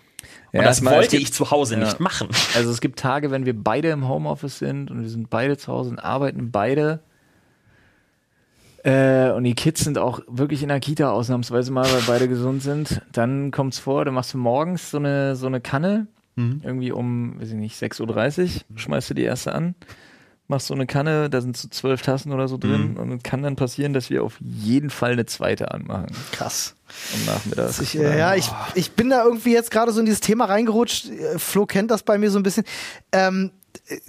Und Ja, das es wollte gibt- ich zu Hause Ja. nicht machen. Also es gibt Tage, wenn wir beide im Homeoffice sind und wir sind beide zu Hause und arbeiten beide. Äh, und die Kids sind auch wirklich in der Kita ausnahmsweise mal, weil beide gesund sind. Dann kommt's vor, dann machst du morgens so eine, so eine Kanne, irgendwie um, weiß ich nicht, 6.30 Uhr, schmeißt du die erste an, machst so eine Kanne, da sind so zwölf Tassen oder so drin und es kann dann passieren, dass wir auf jeden Fall eine zweite anmachen Krass. am Nachmittag. Ich, äh, ja, ich, ich bin da irgendwie jetzt gerade so in dieses Thema reingerutscht. Äh, Flo kennt das bei mir so ein bisschen. Ähm, äh,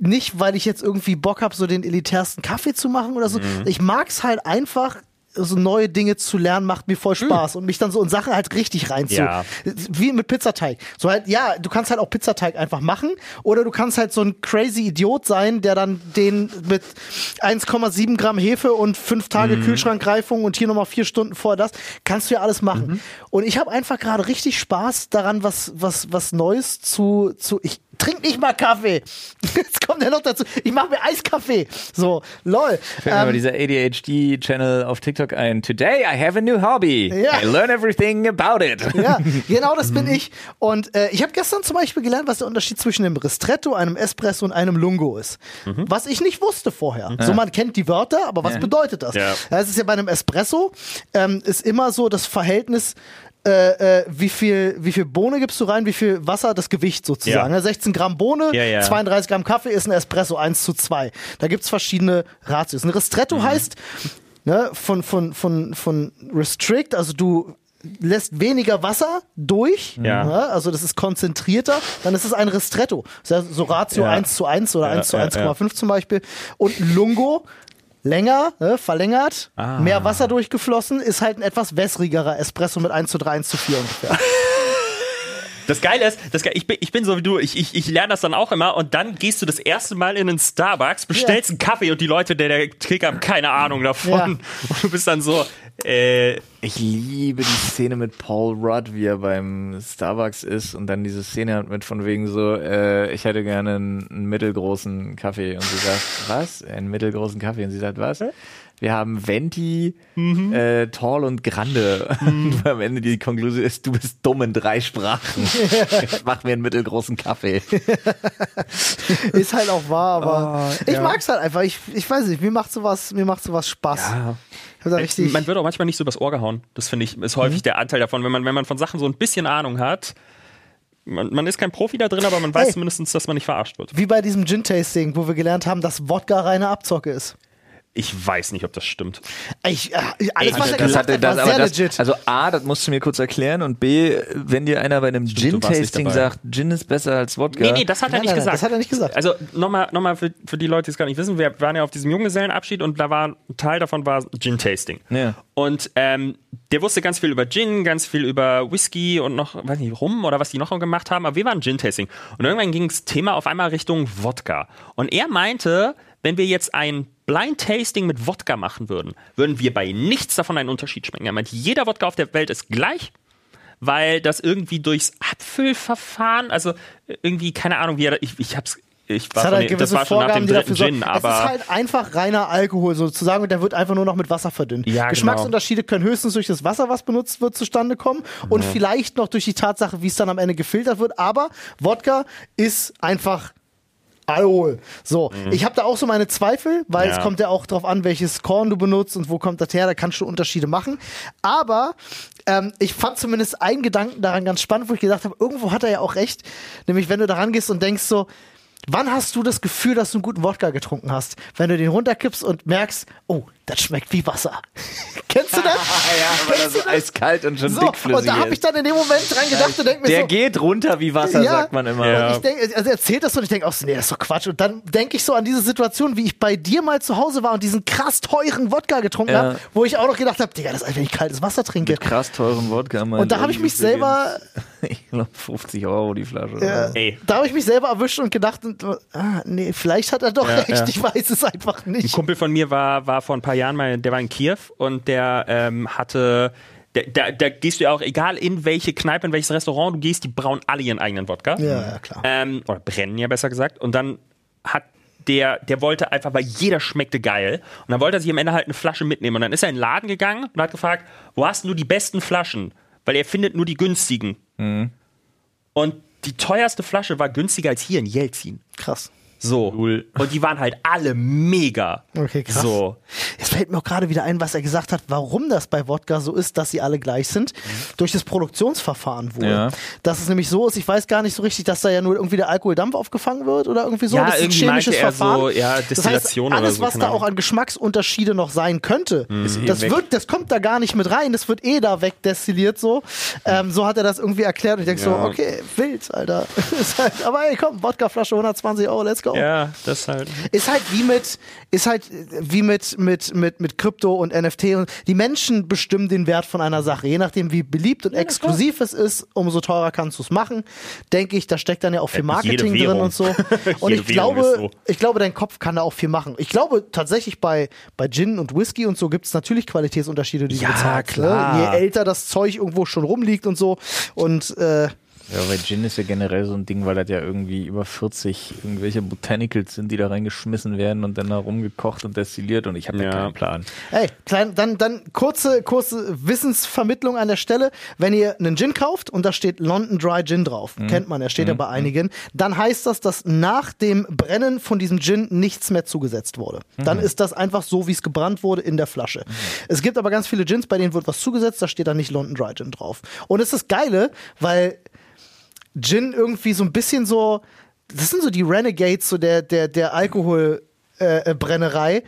nicht, weil ich jetzt irgendwie Bock habe, so den elitärsten Kaffee zu machen oder so. Ich mag's halt einfach so neue Dinge zu lernen macht mir voll Spaß und mich dann so in Sachen halt richtig reinzu. Ja. Wie mit Pizzateig. So halt, ja, du kannst halt auch Pizzateig einfach machen oder du kannst halt so ein crazy Idiot sein, der dann den mit 1,7 Gramm Hefe und fünf Tage Kühlschrankreifung und hier nochmal vier Stunden vor das, kannst du ja alles machen. Und ich habe einfach gerade richtig Spaß daran, was, was, was Neues zu, zu, ich trink nicht mal Kaffee. Jetzt kommt ja noch dazu, ich mache mir Eiskaffee. So, lol. Fällt mir aber Ähm, dieser ADHD-Channel auf TikTok ein. Today I have a new hobby. Ja. I learn everything about it. Ja, genau das bin ich. Und äh, ich habe gestern zum Beispiel gelernt, was der Unterschied zwischen einem Ristretto, einem Espresso und einem Lungo ist. Was ich nicht wusste vorher. So, man kennt die Wörter, aber was bedeutet das? Ja. Es ist ja bei einem Espresso, ähm, ist immer so das Verhältnis, äh, äh, wie viel, wie viel Bohne gibst du rein, wie viel Wasser, das Gewicht sozusagen. Ja. Ne? 16 Gramm Bohne, Ja, ja. 32 Gramm Kaffee ist ein Espresso 1 zu 2. Da gibt's verschiedene Ratios. Ein Ristretto Mhm. heißt, ne, von, von, von, von Restrict, also du lässt weniger Wasser durch, Ja. ne, also das ist konzentrierter, dann ist es ein Ristretto. Das ja so Ratio Ja. 1 zu 1 oder Ja, 1 zu ja, 1,5 zum Beispiel. Und Lungo, länger, ne, verlängert, Ah. mehr Wasser durchgeflossen, ist halt ein etwas wässrigerer Espresso mit 1 zu 3, 1 zu 4 ungefähr. Das Geile ist, das Ge ich, bin, ich bin so wie du, ich, ich, ich lerne das dann auch immer und dann gehst du das erste Mal in einen Starbucks, bestellst einen Kaffee und die Leute, der, der Krieg haben keine Ahnung davon. Ja. Und du bist dann so, äh, Ich liebe die Szene mit Paul Rudd, wie er beim Starbucks ist und dann diese Szene hat mit von wegen so, äh, ich hätte gerne einen, einen mittelgroßen Kaffee und sie sagt, was? Einen mittelgroßen Kaffee und sie sagt, was? Wir haben Venti, äh, Tall und Grande. Und am Ende die Konklusion ist, du bist dumm in drei Sprachen. Mach mir einen mittelgroßen Kaffee. Ist halt auch wahr, aber Oh, ich mag's halt einfach. Ich, ich weiß nicht, mir macht sowas, mir macht sowas Spaß. Ich da richtig. man wird auch manchmal nicht so übers Ohr gehauen. Das finde ich, ist häufig der Anteil davon, wenn man, wenn man von Sachen so ein bisschen Ahnung hat. Man, man ist kein Profi da drin, aber man weiß Hey. zumindest, dass man nicht verarscht wird. wie bei diesem Gin-Tasting, wo wir gelernt haben, dass Wodka reine Abzocke ist. Ich weiß nicht, ob das stimmt. Ich, äh, alles, was er Das gesagt hat, das, war sehr das, legit. also A, das musst du mir kurz erklären und B, wenn dir einer bei einem Gin-Tasting sagt, Gin ist besser als Wodka. Nee, nee, das hat er Nein, nicht nein, nein, gesagt. das hat er nicht gesagt. Also nochmal noch mal für, für die Leute, die es gar nicht wissen, wir waren ja auf diesem Junggesellenabschied und da war ein Teil davon war Gin-Tasting. Ja. Und ähm, der wusste ganz viel über Gin, ganz viel über Whisky und noch, weiß nicht, Rum oder was die noch gemacht haben, aber wir waren Gin-Tasting. Und irgendwann ging das Thema auf einmal Richtung Wodka. Und er meinte, wenn wir jetzt ein Blind-Tasting mit Wodka machen würden, würden wir bei nichts davon einen Unterschied schmecken. Er meinte, jeder Wodka auf der Welt ist gleich, weil das irgendwie durchs Abfüllverfahren, also irgendwie, keine Ahnung, wie er, ich, ich hab's, ich war Das halt das gewisse war schon nach Vorgaben, dem die dritten Gin, sorgen. Es ist aber halt einfach reiner Alkohol sozusagen und der wird einfach nur noch mit Wasser verdünnt. Ja, genau. Geschmacksunterschiede können höchstens durch das Wasser, was benutzt wird, zustande kommen und vielleicht noch durch die Tatsache, wie es dann am Ende gefiltert wird. Aber Wodka ist einfach Alkohol. So, ich habe da auch so meine Zweifel, weil Mhm. Ja. es kommt ja auch drauf an, welches Korn du benutzt und wo kommt das her, da kannst du Unterschiede machen. Aber ähm, ich fand zumindest einen Gedanken daran ganz spannend, wo ich gedacht habe, irgendwo hat er ja auch recht. Nämlich, wenn du da rangehst und denkst so, wann hast du das Gefühl, dass du einen guten Wodka getrunken hast? Wenn du den runterkippst und merkst, oh, das schmeckt wie Wasser. Kennst du das? ja, weil er so eiskalt und schon So, dickflüssig und da habe ich ist. dann in dem Moment dran gedacht und denk mir Der so, geht runter wie Wasser, Ja. sagt man immer. Ja. Und ich denk, also er erzählt das und ich denke auch so, nee, das ist doch Quatsch. Und dann denke ich so an diese Situation, wie ich bei dir mal zu Hause war und diesen krass teuren Wodka getrunken Ja. habe, wo ich auch noch gedacht habe, Digga, das ist einfach, wenn ich kaltes Wasser trinke. Krass teuren Wodka. Mann. Und da habe ich mich selber, Ich glaube 50 Euro die Flasche. Ey. da habe ich mich selber erwischt und gedacht, ah, nee, vielleicht hat er doch Ja, recht, ja. ich weiß es einfach Ein nicht. Kumpel von mir war, war vor ein paar Jahren mal, der war in Kiew und der ähm, hatte, da, da, da gehst du ja auch, egal in welche Kneipe, in welches Restaurant du gehst, die brauen alle ihren eigenen Wodka. Ja, ja, klar. Ähm, oder brennen ja besser gesagt. Und dann hat der, der wollte einfach, weil jeder schmeckte geil. Und dann wollte er sich am Ende halt eine Flasche mitnehmen. Und dann ist er in den Laden gegangen und hat gefragt, wo hast du die besten Flaschen? Weil er findet nur die günstigen. Mhm. Und die teuerste Flasche war günstiger als hier in Jelzin. Krass. So. Cool. Und die waren halt alle mega. Okay, krass. So. Jetzt fällt mir auch gerade wieder ein, was er gesagt hat, warum das bei Wodka so ist, dass sie alle gleich sind. Durch das Produktionsverfahren wohl. Ja. Dass es nämlich so ist, ich weiß gar nicht so richtig, dass da ja nur irgendwie der Alkoholdampf aufgefangen wird oder irgendwie so. Ja, das ist ein irgendwie chemisches er Verfahren. so, ja, das heißt, Destillation oder alles, so, was keine da auch an Geschmacksunterschiede noch sein könnte, eh das, wird, das kommt da gar nicht mit rein. Das wird eh da wegdestilliert so. Ähm, so hat er das irgendwie erklärt und ich denke so, Ja. okay, wild, Alter. Halt, aber ey, komm, Wodkaflasche 120 Euro, let's go. Ja, das halt. Ist halt wie mit, ist halt wie mit, mit mit, mit, mit Krypto und NFT und die Menschen bestimmen den Wert von einer Sache. Je nachdem, wie beliebt und exklusiv es ist, umso teurer kannst du es machen. Denke ich, da steckt dann ja auch viel jede Marketing drin Währung. und so. Und ich glaube, so. ich glaube, dein Kopf kann da auch viel machen. Ich glaube tatsächlich bei, bei Gin und Whisky und so gibt es natürlich Qualitätsunterschiede, die du Ja, bezahlst. klar. Ne? Je älter das Zeug irgendwo schon rumliegt und so. Und äh, Ja, bei Gin ist ja generell so ein Ding, weil das ja irgendwie über 40 irgendwelche Botanicals sind, die da reingeschmissen werden und dann da rumgekocht und destilliert und ich habe ja. Keinen Plan. Ey, klein, dann, dann kurze, kurze Wissensvermittlung an der Stelle. Wenn ihr einen Gin kauft und da steht London Dry Gin drauf, kennt man, der steht ja bei einigen, dann heißt das, dass nach dem Brennen von diesem Gin nichts mehr zugesetzt wurde. Dann ist das einfach so, wie es gebrannt wurde in der Flasche. Es gibt aber ganz viele Gins, bei denen wird was zugesetzt, da steht dann nicht London Dry Gin drauf. Und es ist das Geile, weil Gin irgendwie so ein bisschen so, das sind so die Renegades so der, der, der Alkoholbrennerei, äh, Brennerei,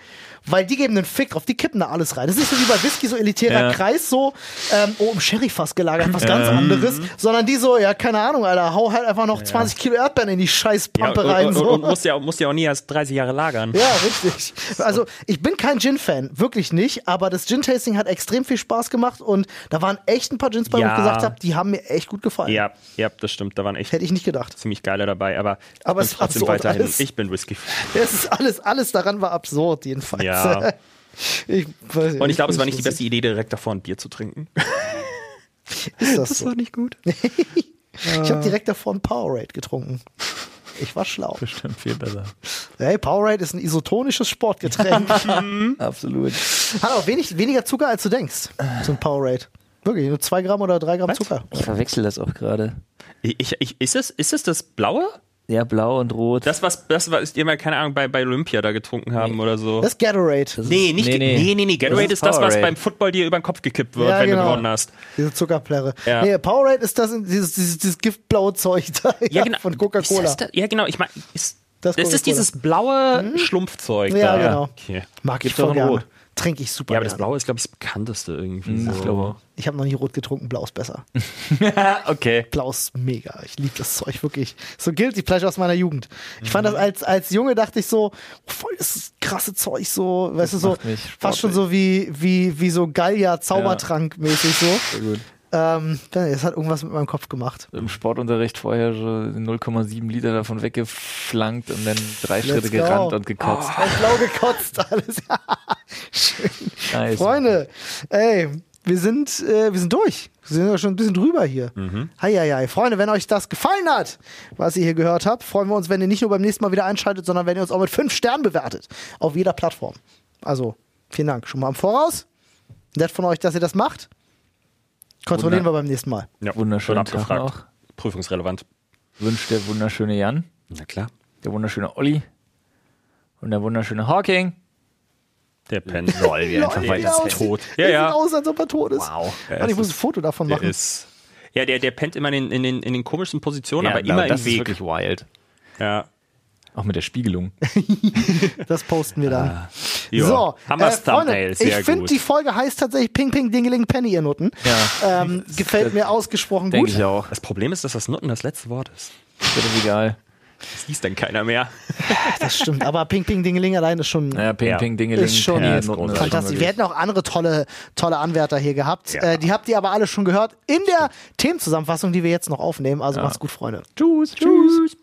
weil die geben einen Fick drauf, die kippen da alles rein. Das ist nicht so wie bei Whisky, so elitärer Ja. Kreis, so, ähm, oh, im Sherryfass gelagert, was ganz anderes, sondern die so, ja, keine Ahnung, Alter, hau halt einfach noch 20 Kilo Erdbeeren in die scheiß Ja, Pampe rein, und, so. und, und musst, ja, musst ja auch nie erst 30 Jahre lagern. Ja, richtig. Also, ich bin kein Gin-Fan, wirklich nicht, aber das Gin-Tasting hat extrem viel Spaß gemacht und da waren echt ein paar Gins bei, wo Ja. ich gesagt habe, die haben mir echt gut gefallen. Ja, ja, das stimmt. Da waren echt Hätte ich nicht gedacht. ziemlich geile dabei, aber, Aber es trotzdem weiterhin. alles. Ich bin Whisky. Es ist alles, alles daran war absurd, jedenfalls. Ja. Ich weiß Und ich glaube, es war nicht die beste Idee, direkt davor ein Bier zu trinken. Ist das, so? nicht gut. Ich habe direkt davor ein Powerade getrunken. Ich war schlau. Bestimmt viel besser. Hey, Powerade ist ein isotonisches Sportgetränk. Absolut. Hat auch wenig, weniger Zucker, als du denkst. So ein Powerade. Wirklich, nur zwei Gramm oder drei Gramm Zucker. Ich verwechsel das auch gerade. Ich, ich, ist, es, ist es das Blaue? Ja, blau und rot. Das, was, das, was ihr mal, keine Ahnung, bei, bei Olympia da getrunken haben oder so? Das ist Gatorade. Das ist- nee, nicht, nee, nee, nee, nee. Gatorade Das ist, das, was beim Football dir über den Kopf gekippt wird, Ja, wenn genau. du gewonnen hast. Diese Zuckerplärre. Ja. Nee, Powerade ist das, dieses, dieses, dieses giftblaue Zeug da Ja, genau. von Ist Coca-Cola. Ja, genau. Ich meine, ist, Das das, ist ist dieses blaue Schlumpfzeug Ja, da. genau. Okay. Mag ich voll gerne. Rot. Trinke ich super Ja, aber das. Blaue ist, glaube ich, das bekannteste irgendwie. so. Ich glaube auch. Ich habe noch nie rot getrunken, blau ist besser. okay. Blau ist mega. Ich liebe das Zeug wirklich. So guilty pleasure aus meiner Jugend. Ich fand das als, als Junge dachte ich so, voll das krasse Zeug so, weißt du, so fast schon so wie, wie, wie so Gallier Zaubertrank mäßig so. Sehr gut. Ähm, das hat irgendwas mit meinem Kopf gemacht. Im Sportunterricht vorher so 0,7 Liter davon weggeflankt und dann drei Schritte go. gerannt und gekotzt. Oh, blau gekotzt alles. Schön. Nice. Freunde, ey, wir sind, äh, wir sind durch. Wir sind ja schon ein bisschen drüber hier. Heieiei. Freunde, wenn euch das gefallen hat, was ihr hier gehört habt, freuen wir uns, wenn ihr nicht nur beim nächsten Mal wieder einschaltet, sondern wenn ihr uns auch mit fünf Sternen bewertet. Auf jeder Plattform. Also, vielen Dank schon mal im Voraus. Nett von euch, dass ihr das macht. Kontrollieren wir beim nächsten Mal. Ja, Tag abgefragt. noch. Prüfungsrelevant. Wünscht der wunderschöne Jan, Na klar. der wunderschöne Olli und der wunderschöne Hawking. Der pennt. Lol, wie einfach weiter der aussieht- tot. Der Ja, ja. sieht aus, als ob er tot ist. Wow. Ja, Mann, ich muss ein ist- Foto davon Der machen. ist. Ja, der, der pennt immer in, in, den, in den komischen Positionen, aber Ja, immer das im ist Weg. wirklich wild. Ja. Auch mit der Spiegelung. Das posten wir dann. Jo. So, haben wir äh, das Freunde, ich finde, die Folge heißt tatsächlich Ping Ping Dingeling Penny, ihr Nutten. Ja, Ähm, gefällt mir ausgesprochen denke gut. ich auch. das Problem ist, dass das Nutten das letzte Wort ist. Ist das egal. Das liest dann keiner mehr. Das stimmt, aber Ping Ping Dingeling allein ist schon Naja, Ping, Ja. Ping, Dingeling, Ist schon Penny, ist das fantastisch. Wir hätten auch andere tolle, tolle Anwärter hier gehabt. Ja. Äh, die habt ihr aber alle schon gehört in der Themenzusammenfassung, die wir jetzt noch aufnehmen. Also macht's gut, Freunde. Tschüss. Tschüss.